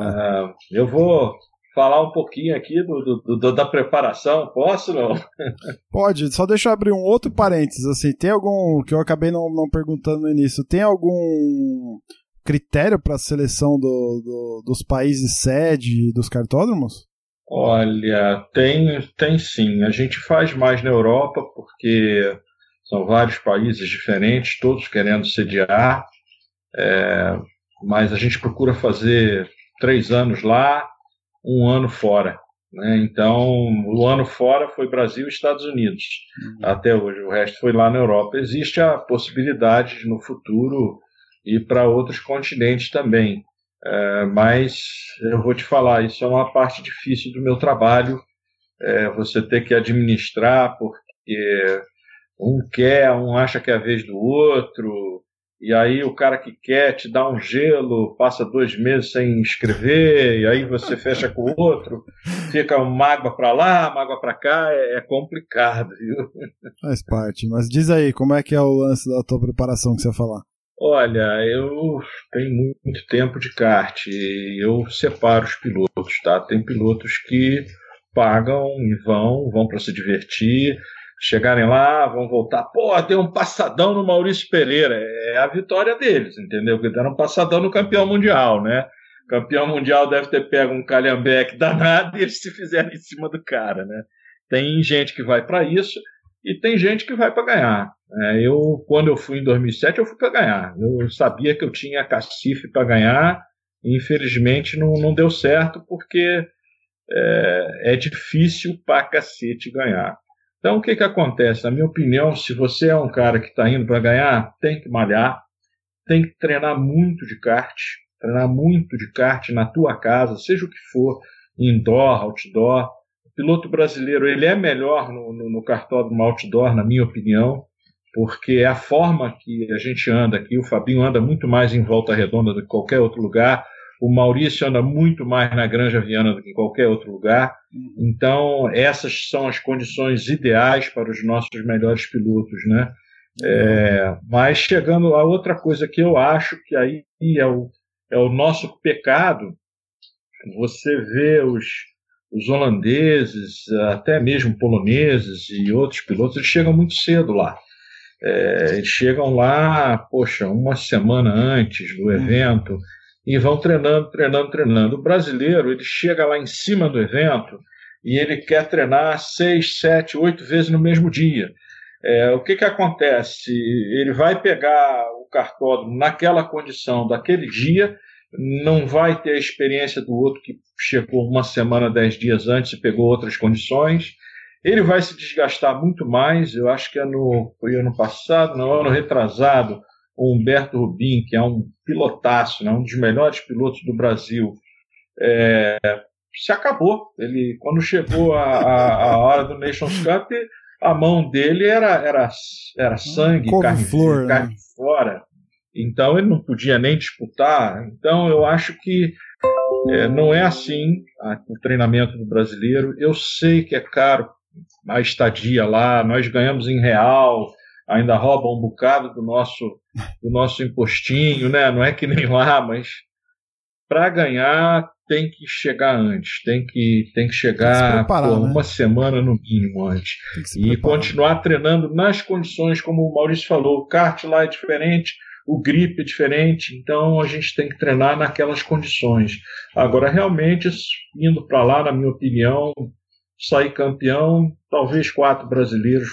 Ah, eu vou falar um pouquinho aqui do, do, do, da preparação, posso não? (laughs) Pode, só deixa eu abrir um outro parênteses, assim, tem algum, que eu acabei não, não perguntando no início, tem algum critério para a seleção do, dos países sede dos cartódromos? Olha, tem, tem sim. A gente faz mais na Europa porque são vários países diferentes, todos querendo sediar, é, mas a gente procura fazer três anos lá, um ano fora. Né? Então, o ano fora foi Brasil e Estados Unidos uhum. até hoje. O resto foi lá na Europa. Existe a possibilidade de, no futuro ir para outros continentes também. É, mas eu vou te falar, isso é uma parte difícil do meu trabalho, é, você ter que administrar, porque Um quer, um acha que é a vez do outro, e aí o cara que quer te dá um gelo, passa dois meses sem escrever, e aí você fecha com o outro, fica mágoa para lá, mágoa para cá, é, é, complicado, viu? Faz parte, mas diz aí, como é que é o lance da tua preparação que você vai falar? Olha, eu tenho muito tempo de kart e eu separo os pilotos, tá? Tem pilotos que pagam e vão, vão para se divertir, chegarem lá, vão voltar, pô, deu um passadão no Maurício Pereira, é a vitória deles, entendeu? Porque deram um passadão no campeão mundial, né? O campeão mundial deve ter pego um calhambeque danado e eles se fizeram em cima do cara, né? Tem gente que vai para isso e tem gente que vai para ganhar. É, eu, quando eu fui em 2007, eu fui para ganhar. Eu sabia que eu tinha cacife para ganhar. Infelizmente não, não deu certo porque é, é difícil para cacete ganhar. Então o que, que acontece? Na minha opinião, se você é um cara que está indo para ganhar, tem que malhar, tem que treinar muito de kart, treinar muito de kart na tua casa, seja o que for, indoor, outdoor. O piloto brasileiro ele é melhor no, no, no cartódromo outdoor, na minha opinião porque é a forma que a gente anda aqui. O Fabinho anda muito mais em Volta Redonda do que qualquer outro lugar. O Maurício anda muito mais na Granja Viana do que em qualquer outro lugar. Uhum. Então, essas são as condições ideais para os nossos melhores pilotos, né? É, mas chegando a outra coisa que eu acho que aí é o, é o nosso pecado, você vê os, os holandeses, até mesmo poloneses e outros pilotos, eles chegam muito cedo lá. É, eles chegam lá, poxa, uma semana antes do evento e vão treinando, treinando, treinando. O brasileiro, ele chega lá em cima do evento e ele quer treinar seis, sete, oito vezes no mesmo dia. É, o que, que acontece? Ele vai pegar o cartódromo naquela condição daquele dia, não vai ter a experiência do outro que chegou uma semana, dez dias antes e pegou outras condições. Ele vai se desgastar muito mais. Eu acho que ano, foi ano passado, no ano retrasado, o Humberto Rubim, que é um pilotaço, né, um dos melhores pilotos do Brasil, é, se acabou. Ele, quando chegou a, a, a, hora do Nations Cup, a mão dele era, era, era sangue, carne, flor, né? carne né? fora. Então ele não podia nem disputar. Então eu acho que é, não é assim a, o treinamento do brasileiro. Eu sei que é caro a estadia lá, nós ganhamos em real, ainda rouba um bocado do nosso, do nosso impostinho, né? Não é que nem lá, mas para ganhar tem que chegar antes, tem que, tem que chegar tem que pô, né? uma semana no mínimo antes. E continuar treinando nas condições, como o Maurício falou, o kart lá é diferente, o grip é diferente, então a gente tem que treinar naquelas condições. Agora, realmente, indo para lá, na minha opinião, sair campeão, talvez quatro brasileiros,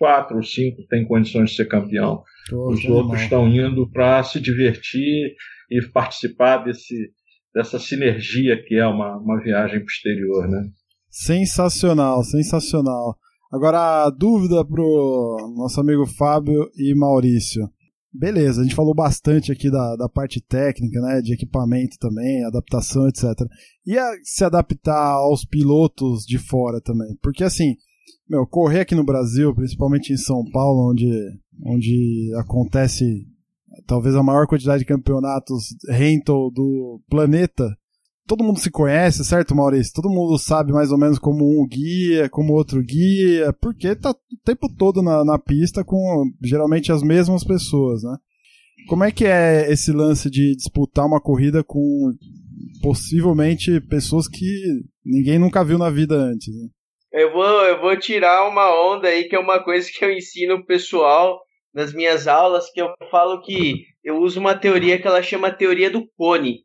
quatro ou cinco têm condições de ser campeão. Os outros estão indo para se divertir e participar desse, dessa sinergia que é uma, uma viagem posterior, né? Sensacional, sensacional. Agora a dúvida pro nosso amigo Fábio e Maurício. Beleza, a gente falou bastante aqui da, da parte técnica, né, de equipamento também, adaptação, etc. E a, se adaptar aos pilotos de fora também? Porque assim, meu, correr aqui no Brasil, principalmente em São Paulo, onde, onde acontece talvez a maior quantidade de campeonatos rental do planeta, todo mundo se conhece, certo, Maurício? Todo mundo sabe mais ou menos como um guia, como outro guia, porque tá o tempo todo na, na pista com geralmente as mesmas pessoas, né? Como é que é esse lance de disputar uma corrida com possivelmente pessoas que ninguém nunca viu na vida antes? Né? Eu vou, eu vou tirar uma onda aí que é uma coisa que eu ensino o pessoal nas minhas aulas, que eu falo que eu uso uma teoria que ela chama teoria do cone.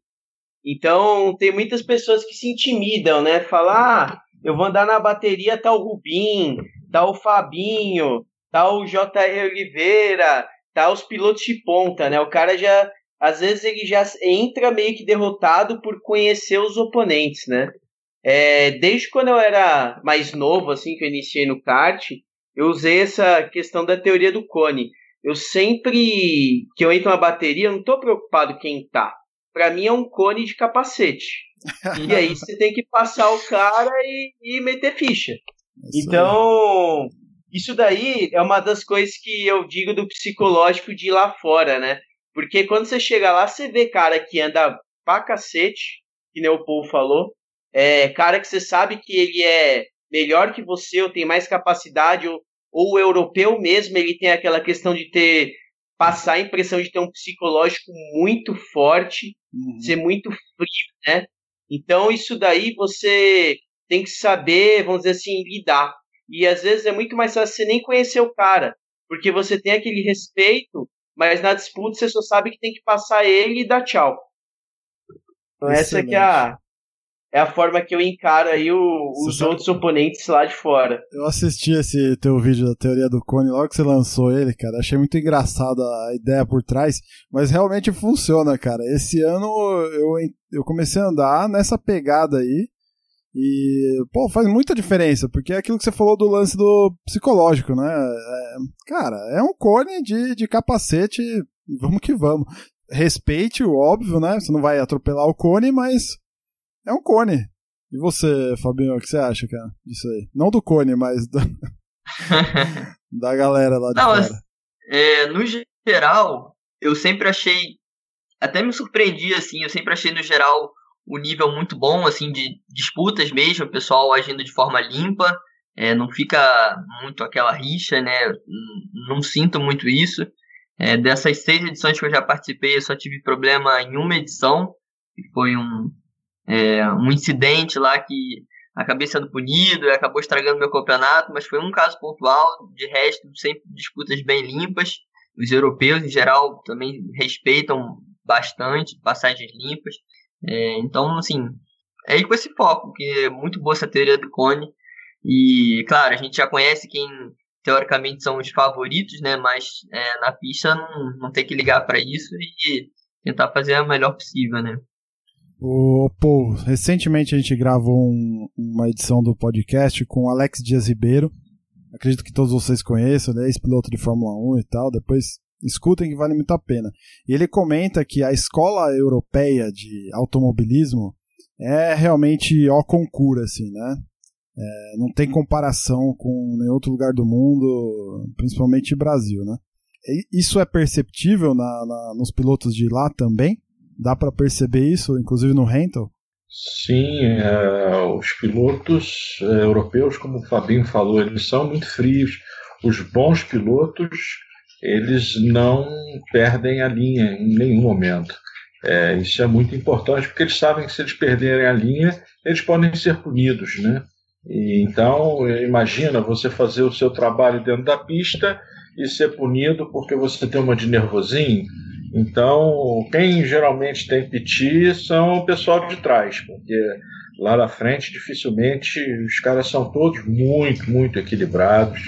Então, tem muitas pessoas que se intimidam, né? Falar, ah, eu vou andar na bateria tal Rubim, tal Fabinho, tal J.R. Oliveira, tal os pilotos de ponta, né? O cara já, às vezes ele já entra meio que derrotado por conhecer os oponentes, né? É, desde quando eu era mais novo, assim, que eu iniciei no kart, eu usei essa questão da teoria do cone. Eu sempre que eu entro na bateria, eu não estou preocupado quem tá para mim é um cone de capacete. e aí você tem que passar o cara e, e meter ficha. Isso então. Isso daí é uma das coisas que eu digo do psicológico de ir lá fora, né? Porque quando você chega lá, você vê cara que anda pra cacete, que nem o Paul falou, é, cara que você sabe que ele é melhor que você, ou tem mais capacidade, ou, ou o europeu mesmo, ele tem aquela questão de ter passar a impressão de ter um psicológico muito forte, uhum. ser muito frio, né? Então isso daí você tem que saber, vamos dizer assim, lidar. E às vezes é muito mais fácil você nem conhecer o cara, porque você tem aquele respeito, mas na disputa você só sabe que tem que passar ele e dar tchau. Então essa que é a, é a forma que eu encaro aí o, os sabe... outros oponentes lá de fora. Eu assisti esse teu vídeo da teoria do cone logo que você lançou ele, cara. Achei muito engraçado a ideia por trás, mas realmente funciona, cara. Esse ano eu, eu comecei a andar nessa pegada aí. E, pô, faz muita diferença, porque é aquilo que você falou do lance do psicológico, né? É, cara, é um cone de, de capacete, vamos que vamos. Respeite o óbvio, né? Você não vai atropelar o cone, mas é um cone. E você, Fabinho, o que você acha, cara, disso aí? Não do cone, mas da, (laughs) da galera lá de não, fora. É, no geral, eu sempre achei, até me surpreendi, assim, eu sempre achei, no geral, o nível muito bom, assim, de disputas mesmo, o pessoal agindo de forma limpa, é, não fica muito aquela rixa, né? Não sinto muito isso. É, dessas seis edições que eu já participei, eu só tive problema em uma edição, que foi um, é, um incidente lá que acabei sendo punido e acabou estragando meu campeonato, mas foi um caso pontual. De resto, sempre disputas bem limpas. Os europeus, em geral, também respeitam bastante passagens limpas. É, então, assim, é com esse foco, que é muito boa essa teoria do Cone. E, claro, a gente já conhece quem teoricamente são os favoritos, né? Mas é, na pista não, não tem que ligar para isso e tentar fazer a melhor possível, né? O, pô, recentemente a gente gravou um, uma edição do podcast com Alex Dias Ribeiro. Acredito que todos vocês conheçam, né? Ex-piloto de Fórmula 1 e tal. Depois escutem que vale muito a pena. E ele comenta que a escola europeia de automobilismo é realmente ó concura, assim, né? É, não tem comparação com nenhum outro lugar do mundo, principalmente Brasil, né? Isso é perceptível na, na, nos pilotos de lá também? Dá para perceber isso, inclusive no rental? Sim, é, os pilotos é, europeus, como o Fabinho falou, eles são muito frios. Os bons pilotos eles não perdem a linha em nenhum momento. É, isso é muito importante porque eles sabem que se eles perderem a linha, eles podem ser punidos, né? Então, imagina você fazer o seu trabalho dentro da pista e ser punido porque você tem uma de nervosinho. Então, quem geralmente tem piti são o pessoal de trás, porque lá na frente dificilmente os caras são todos muito, muito equilibrados.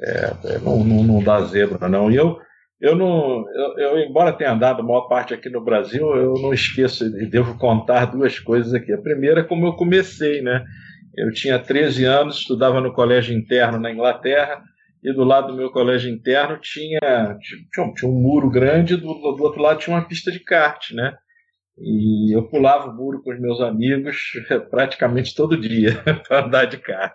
É, é, não, não, não, dá zebra, não. E eu, eu não, eu, eu, embora tenha andado a maior parte aqui no Brasil, eu não esqueço e devo contar duas coisas aqui. A primeira é como eu comecei, né? Eu tinha 13 anos, estudava no colégio interno na Inglaterra, e do lado do meu colégio interno tinha, tinha, tinha um muro grande, do, do outro lado tinha uma pista de kart, né? E eu pulava o muro com os meus amigos (laughs) praticamente todo dia (laughs) para andar de kart.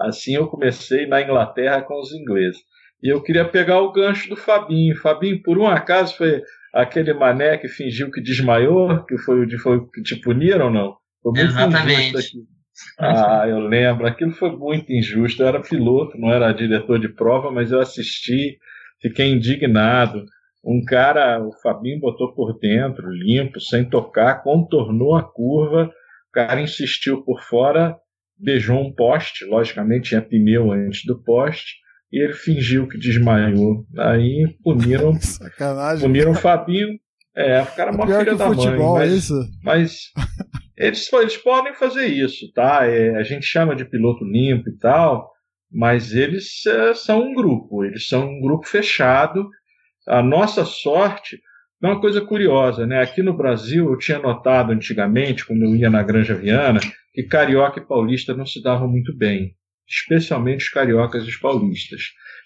Assim eu comecei na Inglaterra com os ingleses. E eu queria pegar o gancho do Fabinho. Fabinho, por um acaso, foi aquele mané que fingiu que desmaiou, que foi o que te puniram ou não? Foi muito Exatamente. (laughs) Ah, eu lembro. Aquilo foi muito injusto. Eu era piloto, não era diretor de prova, mas eu assisti, fiquei indignado. Um cara, o Fabinho botou por dentro, limpo, sem tocar, contornou a curva. O cara insistiu por fora, beijou um poste, logicamente tinha pneu antes do poste, e ele fingiu que desmaiou. Aí puniram, (laughs) Sacanagem. puniram o Fabinho. É, o cara é uma filha da futebol, mãe. Mas, é isso? mas (laughs) eles, eles podem fazer isso, tá? É, a gente chama de piloto limpo e tal, mas eles é, são um grupo, eles são um grupo fechado a nossa sorte é uma coisa curiosa, né? Aqui no Brasil, eu tinha notado antigamente, quando eu ia na Granja Viana, que carioca e paulista não se davam muito bem, especialmente os cariocas e os paulistas,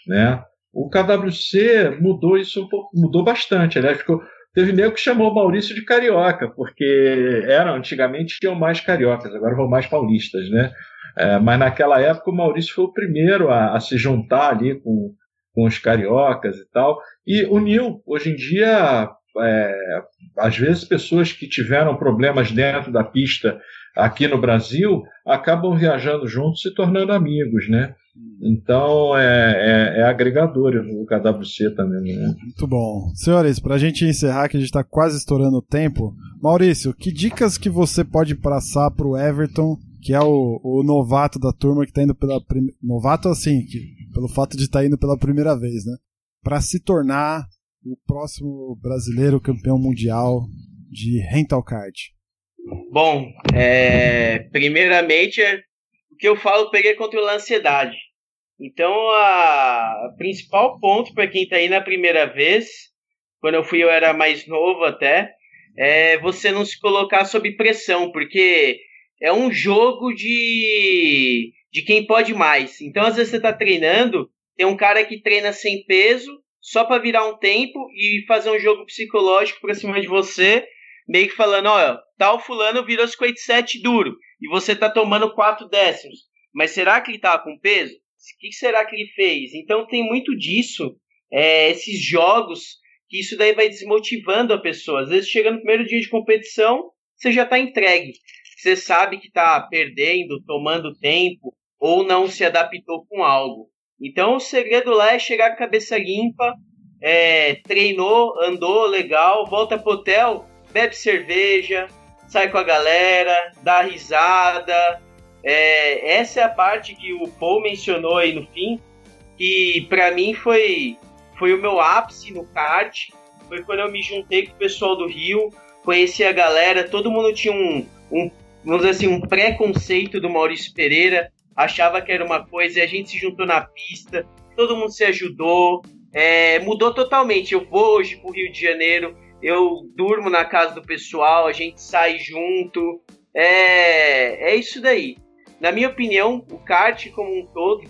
né? O KWC mudou isso um pouco, mudou bastante. Aliás, ficou, teve nego que chamou Maurício de carioca, porque eram antigamente tinham mais cariocas, agora vão mais paulistas, né? É, mas naquela época o Maurício foi o primeiro a, a, se juntar ali com, com os cariocas e tal, e uniu. Hoje em dia, é, às vezes, pessoas que tiveram problemas dentro da pista aqui no Brasil acabam viajando juntos se tornando amigos, né? Então é, é, é agregador o KWC também. Né? Muito bom. Senhores, para a gente encerrar, que a gente está quase estourando o tempo, Maurício, que dicas que você pode passar para o Everton, que é o, o, novato da turma que está indo pela primeira. Novato assim, que, pelo fato de estar tá indo pela primeira vez, né? Para se tornar o próximo brasileiro campeão mundial de rental kart. Bom, é, primeiramente, o que eu falo, peguei controlar a ansiedade. Então, a, a principal ponto para quem está aí na primeira vez, quando eu fui eu era mais novo até, é você não se colocar sob pressão, porque é um jogo de, de quem pode mais. Então, às vezes você está treinando, tem um cara que treina sem peso, só para virar um tempo e fazer um jogo psicológico para cima de você, meio que falando, ó, tal fulano virou 57 duro e você tá tomando 4 décimos. Mas será que ele tava com peso? O que será que ele fez? Então tem muito disso, é, esses jogos, que isso daí vai desmotivando a pessoa. Às vezes chega no primeiro dia de competição, você já está entregue. Você sabe que está perdendo, tomando tempo, ou não se adaptou com algo. Então o segredo lá é chegar com a cabeça limpa, é, treinou, andou legal, volta pro hotel, bebe cerveja, sai com a galera, dá risada. É, essa é a parte que o Paul mencionou aí no fim, que para mim foi, foi o meu ápice no kart. Foi quando eu me juntei com o pessoal do Rio, conheci a galera, todo mundo tinha um, um vamos dizer assim, um preconceito do Maurício Pereira, achava que era uma coisa e a gente se juntou na pista, todo mundo se ajudou, é, mudou totalmente. Eu vou hoje pro Rio de Janeiro, eu durmo na casa do pessoal, a gente sai junto. É, é isso daí. Na minha opinião, o kart como um todo,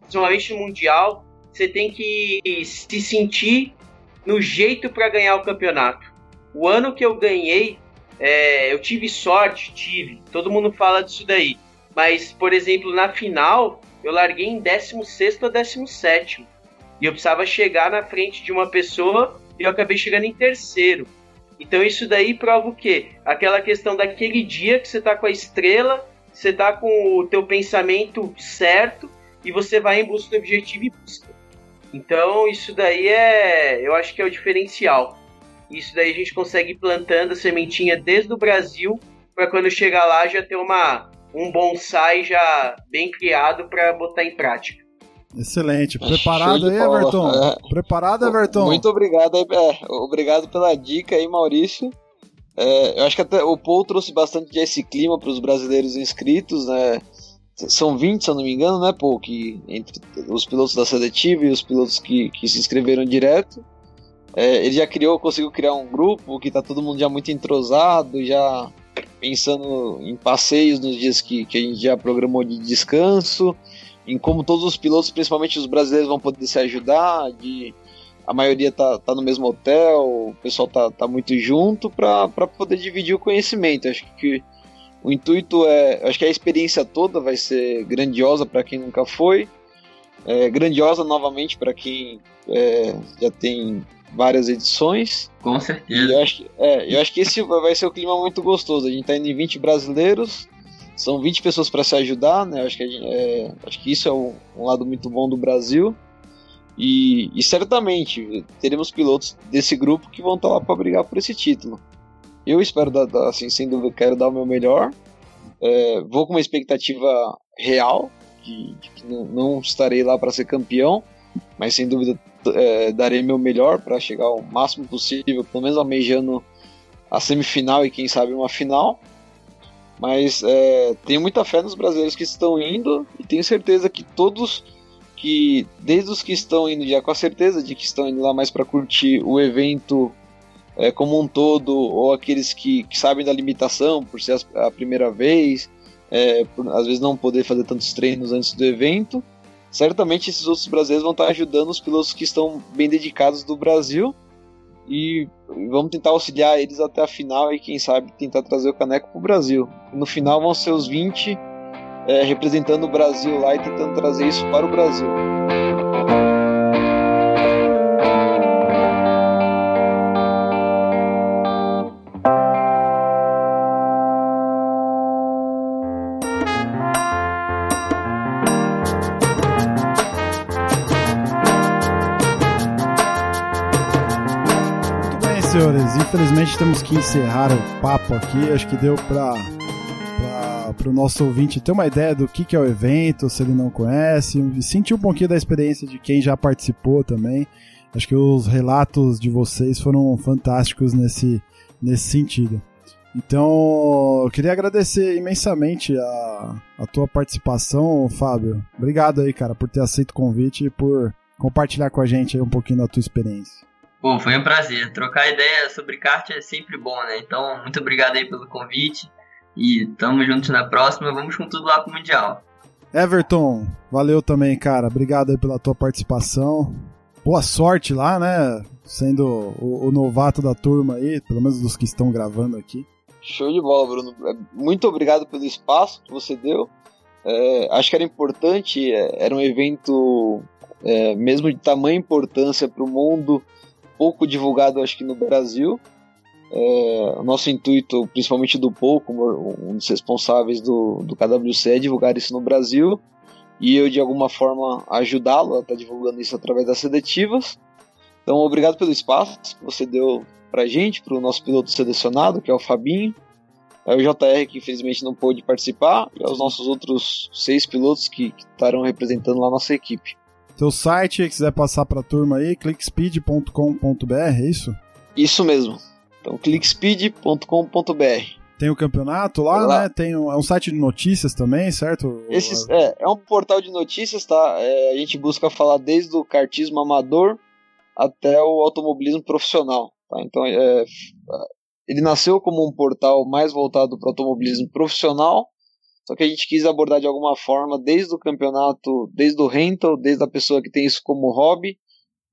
principalmente no Mundial, você tem que se sentir no jeito para ganhar o campeonato. O ano que eu ganhei, é, eu tive sorte, tive. Todo mundo fala disso daí. Mas, por exemplo, na final, eu larguei em 16 ou 17. E eu precisava chegar na frente de uma pessoa e eu acabei chegando em terceiro. Então isso daí prova o quê? Aquela questão daquele dia que você tá com a estrela, você tá com o teu pensamento certo e você vai em busca do objetivo e busca. Então isso daí é, eu acho que é o diferencial. Isso daí a gente consegue ir plantando a sementinha desde o Brasil para quando chegar lá já ter uma um bonsai já bem criado para botar em prática. Excelente. Preparado aí, Everton? É. Preparado, Everton? Muito obrigado. É, obrigado pela dica aí, Maurício. É, eu acho que até o Paul trouxe bastante esse clima para os brasileiros inscritos, né? São 20, se eu não me engano, né, Paul? Que, entre os pilotos da seletiva e os pilotos que, que se inscreveram direto. É, ele já criou, conseguiu criar um grupo que tá todo mundo já muito entrosado, já pensando em passeios nos dias que, que a gente já programou de descanso em como todos os pilotos, principalmente os brasileiros, vão poder se ajudar, de a maioria tá, tá no mesmo hotel, o pessoal tá, tá muito junto para poder dividir o conhecimento. Acho que o intuito é, acho que a experiência toda vai ser grandiosa para quem nunca foi, é, grandiosa novamente para quem é, já tem várias edições. Com certeza. E eu acho, é, eu acho que esse vai ser um clima muito gostoso. A gente tá indo em 20 brasileiros, são 20 pessoas para se ajudar, né? Acho que, é, acho que isso é um, lado muito bom do Brasil. E, e, certamente teremos pilotos desse grupo que vão estar lá para brigar por esse título. Eu espero, dar, dar, assim, sem dúvida, quero dar o meu melhor. É, vou com uma expectativa real de, de que não, não, estarei lá para ser campeão, mas sem dúvida é, darei meu melhor para chegar ao máximo possível, pelo menos almejando a semifinal e quem sabe uma final. Mas é, tenho muita fé nos brasileiros que estão indo e tenho certeza que todos que, desde os que estão indo já com a certeza de que estão indo lá mais para curtir o evento é, como um todo, ou aqueles que, que, sabem da limitação por ser a primeira vez, é, por às vezes não poder fazer tantos treinos antes do evento, certamente esses outros brasileiros vão estar ajudando os pilotos que estão bem dedicados do Brasil e vamos tentar auxiliar eles até a final e quem sabe tentar trazer o caneco para o Brasil. No final vão ser os 20 é, representando o Brasil lá e tentando trazer isso para o Brasil. Infelizmente temos que encerrar o papo aqui. Acho que deu para para o nosso ouvinte ter uma ideia do que, que é o evento, se ele não conhece, sentir um pouquinho da experiência de quem já participou também. Acho que os relatos de vocês foram fantásticos nesse, nesse sentido. Então, eu queria agradecer imensamente a, a tua participação, Fábio. Obrigado aí, cara, por ter aceito o convite e por compartilhar com a gente um pouquinho da tua experiência. Pô, foi um prazer. Trocar ideia sobre kart é sempre bom, né? Então, muito obrigado aí pelo convite. E tamo juntos na próxima. Vamos com tudo lá pro Mundial. Everton, valeu também, cara. Obrigado aí pela tua participação. Boa sorte lá, né? Sendo o, o novato da turma aí, pelo menos dos que estão gravando aqui. Show de bola, Bruno. É, muito obrigado pelo espaço que você deu. É, acho que era importante, é, era um evento é, mesmo de tamanha importância para o mundo pouco divulgado, acho que no Brasil. É, nosso intuito, principalmente do Pouco, um dos responsáveis do, do KWC, é divulgar isso no Brasil e eu, de alguma forma, ajudá-lo a estar tá divulgando isso através das seletivas. Então, obrigado pelo espaço que você deu para gente, para o nosso piloto selecionado, que é o Fabinho, é o JR, que infelizmente não pôde participar, e aos nossos outros seis pilotos que, que estarão representando lá a nossa equipe. Teu site, quiser passar para a turma aí, clickspeed.com.br, é isso? Isso mesmo. Então, clickspeed.com.br. Tem o campeonato lá, lá, né? Tem um, é um site de notícias também, certo? Esses, é, é um portal de notícias, tá? É, a gente busca falar desde o kartismo amador até o automobilismo profissional, tá? Então, é, ele nasceu como um portal mais voltado para o automobilismo profissional, só que a gente quis abordar de alguma forma, desde o campeonato, desde o rental, desde a pessoa que tem isso como hobby,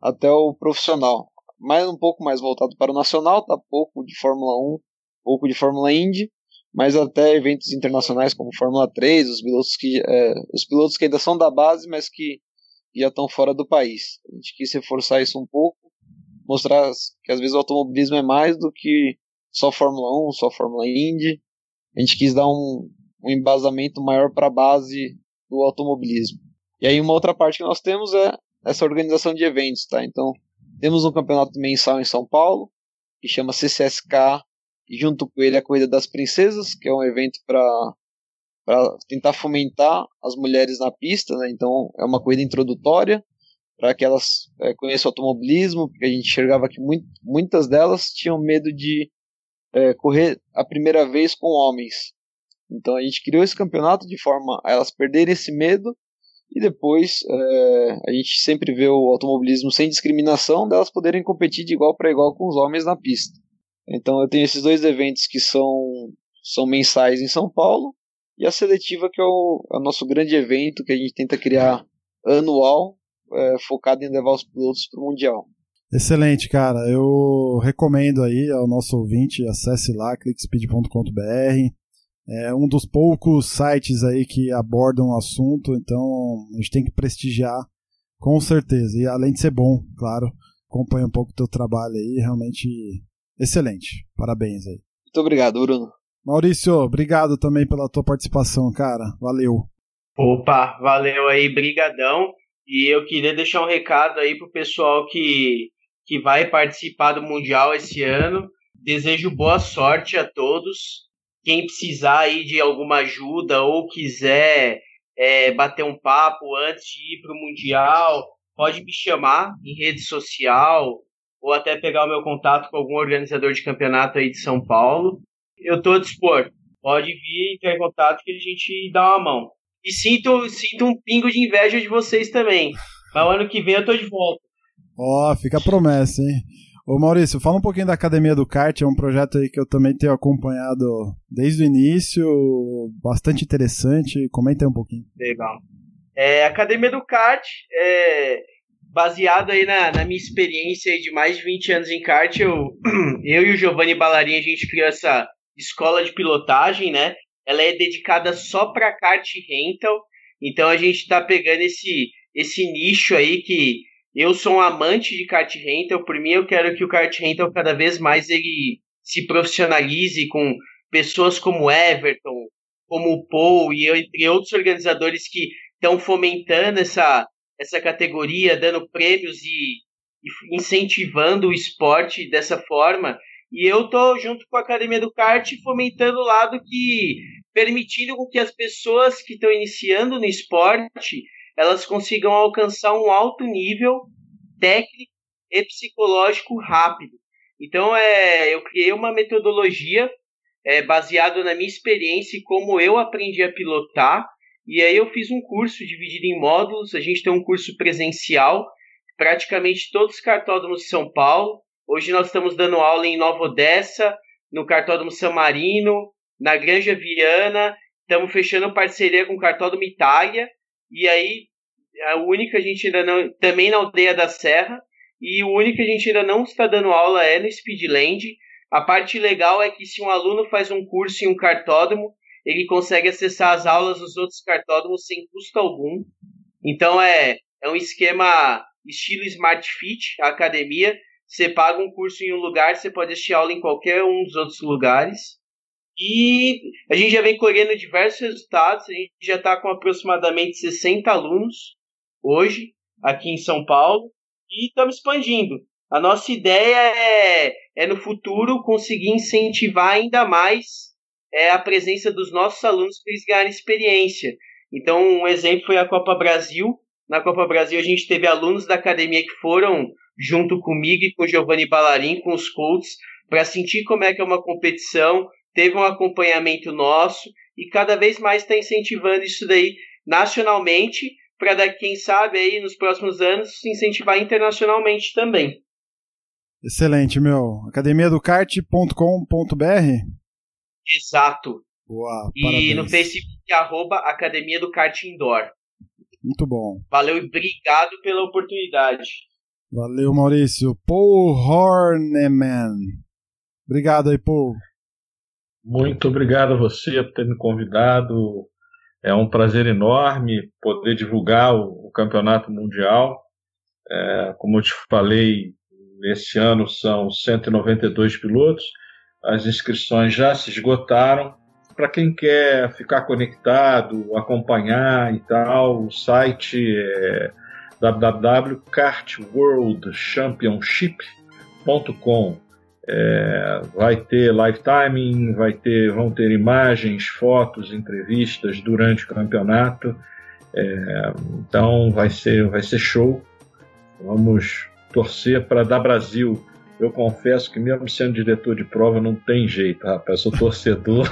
até o profissional. Mas um pouco mais voltado para o nacional, tá pouco de Fórmula 1, pouco de Fórmula Indy, mas até eventos internacionais como Fórmula 3, os pilotos que, é, os pilotos que ainda são da base, mas que já estão fora do país. A gente quis reforçar isso um pouco, mostrar que às vezes o automobilismo é mais do que só Fórmula 1, só Fórmula Indy. A gente quis dar um, um embasamento maior para a base do automobilismo. E aí uma outra parte que nós temos é essa organização de eventos, tá? Então, temos um campeonato mensal em São Paulo, que chama CCSK, e junto com ele a Corrida das Princesas, que é um evento para tentar fomentar as mulheres na pista, né? Então, é uma corrida introdutória para que elas é, conheçam o automobilismo, porque a gente enxergava que muito, muitas delas tinham medo de é, correr a primeira vez com homens. Então a gente criou esse campeonato de forma a elas perderem esse medo e depois é, a gente sempre vê o automobilismo sem discriminação delas poderem competir de igual para igual com os homens na pista. Então eu tenho esses dois eventos que são, são mensais em São Paulo e a seletiva que é o, é o nosso grande evento que a gente tenta criar anual é, focado em levar os pilotos para o Mundial. Excelente, cara. Eu recomendo aí ao nosso ouvinte, acesse lá, clickspeed.com.br. É um dos poucos sites aí que abordam o assunto, então a gente tem que prestigiar com certeza. E além de ser bom, claro, acompanha um pouco o teu trabalho aí, realmente excelente. Parabéns aí. Muito obrigado, Bruno. Maurício, obrigado também pela tua participação, cara. Valeu. Opa, valeu aí, brigadão. E eu queria deixar um recado aí pro pessoal que, que vai participar do Mundial esse ano. Desejo boa sorte a todos quem precisar aí de alguma ajuda ou quiser é, bater um papo antes de ir para o Mundial, pode me chamar em rede social ou até pegar o meu contato com algum organizador de campeonato aí de São Paulo. Eu estou a dispor. Pode vir entrar em contato que a gente dá uma mão. E sinto, sinto um pingo de inveja de vocês também. Mas ano que vem eu tô de volta. Ó, oh, fica a promessa, hein? Ô Maurício, fala um pouquinho da Academia do Kart, é um projeto aí que eu também tenho acompanhado desde o início, bastante interessante. Comenta aí um pouquinho. Legal. É, a Academia do Kart é baseado aí na, na, minha experiência de mais de 20 anos em kart, eu, (clears throat) eu e o Giovanni Ballarini, a gente criou essa escola de pilotagem, né? ela é dedicada só para kart rental. Então a gente está pegando esse esse nicho aí que eu sou um amante de kart rental. Por mim, eu quero que o kart rental cada vez mais ele se profissionalize com pessoas como Everton, como o Paul e entre outros organizadores que estão fomentando essa, essa categoria, dando prêmios e, e incentivando o esporte dessa forma. E eu tô junto com a Academia do Kart fomentando o lado que permitindo que as pessoas que estão iniciando no esporte elas consigam alcançar um alto nível técnico e psicológico rápido. Então é, eu criei uma metodologia é, baseado na minha experiência e como eu aprendi a pilotar. E aí eu fiz um curso dividido em módulos. A gente tem um curso presencial, praticamente todos os cartódromos de São Paulo. Hoje nós estamos dando aula em Nova Odessa, no Cartódromo San Marino, na Granja Viana. Estamos fechando parceria com o Cartódromo Itália. E aí, a única a gente ainda não. Também na Aldeia da Serra. E o único que a gente ainda não está dando aula é no Speedland. A parte legal é que se um aluno faz um curso em um cartódromo, ele consegue acessar as aulas dos outros cartódromos sem custo algum. Então é, é um esquema estilo Smart Fit, a academia. Você paga um curso em um lugar, você pode assistir aula em qualquer um dos outros lugares. E a gente já vem colhendo diversos resultados. A gente já está com aproximadamente 60 alunos hoje aqui em São Paulo e estamos expandindo. A nossa ideia é, é no futuro conseguir incentivar ainda mais é, a presença dos nossos alunos para eles ganharem experiência. Então, um exemplo foi a Copa Brasil. Na Copa Brasil, a gente teve alunos da academia que foram junto comigo e com o Giovanni Ballarin, com os coaches, para sentir como é que é uma competição. Teve um acompanhamento nosso e cada vez mais está incentivando isso daí nacionalmente para quem sabe aí nos próximos anos se incentivar internacionalmente também. Excelente, meu. Academia do kart.com.br Exato. Boa, e parabéns. no Facebook, arroba Academia do Kart Indoor. Muito bom. Valeu e obrigado pela oportunidade. Valeu, Maurício. Paul Horneman. Obrigado aí, Paul. Muito obrigado a você por ter me convidado. É um prazer enorme poder divulgar o, o campeonato mundial. É, como eu te falei, este ano são 192 pilotos. As inscrições já se esgotaram. Para quem quer ficar conectado, acompanhar e tal, o site é www.kartworldchampionship.com. É, vai ter live timing, vai ter, vão ter imagens, fotos, entrevistas durante o campeonato. É, então vai ser, vai ser show. Vamos torcer para dar Brasil. Eu confesso que mesmo sendo diretor de prova não tem jeito, rapaz. Eu sou torcedor,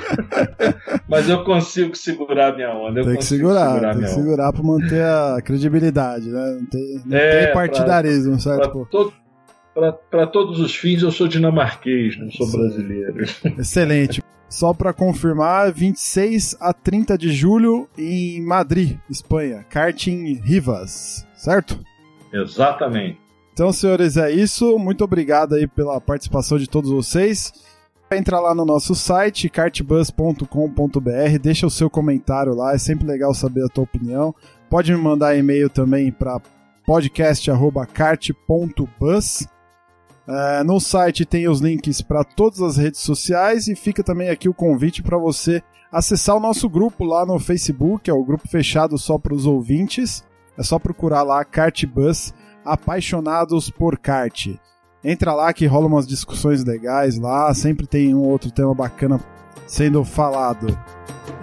(laughs) mas eu consigo segurar minha onda. tem que segurar, segurar tem que segurar para manter a credibilidade, né? Não tem, não é, tem partidarismo, pra, certo? Pra todo, para todos os fins, eu sou dinamarquês, não sou brasileiro. (laughs) Excelente. Só para confirmar, 26 a 30 de julho em Madrid, Espanha. Karting Rivas, certo? Exatamente. Então, senhores, é isso. Muito obrigado aí pela participação de todos vocês. Entra lá no nosso site, cartbus.com.br, deixa o seu comentário lá, é sempre legal saber a tua opinião. Pode me mandar e-mail também para podcast.kart.bus. É, no site tem os links para todas as redes sociais e fica também aqui o convite para você acessar o nosso grupo lá no Facebook, é o grupo fechado só para os ouvintes. É só procurar lá Kartbus Apaixonados por Kart. Entra lá que rola umas discussões legais lá, sempre tem um outro tema bacana sendo falado.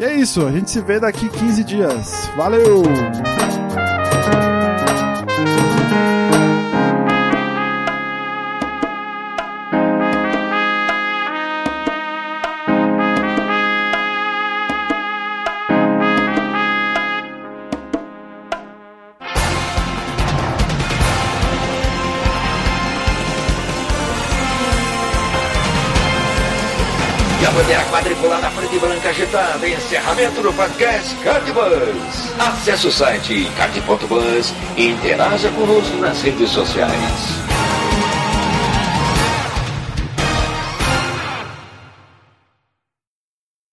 E é isso, a gente se vê daqui 15 dias. Valeu! Bandeira quadriculada preta e branca agitada. Encerramento do podcast Cardbus. Acesse o site card.bus e interaja conosco nas redes sociais.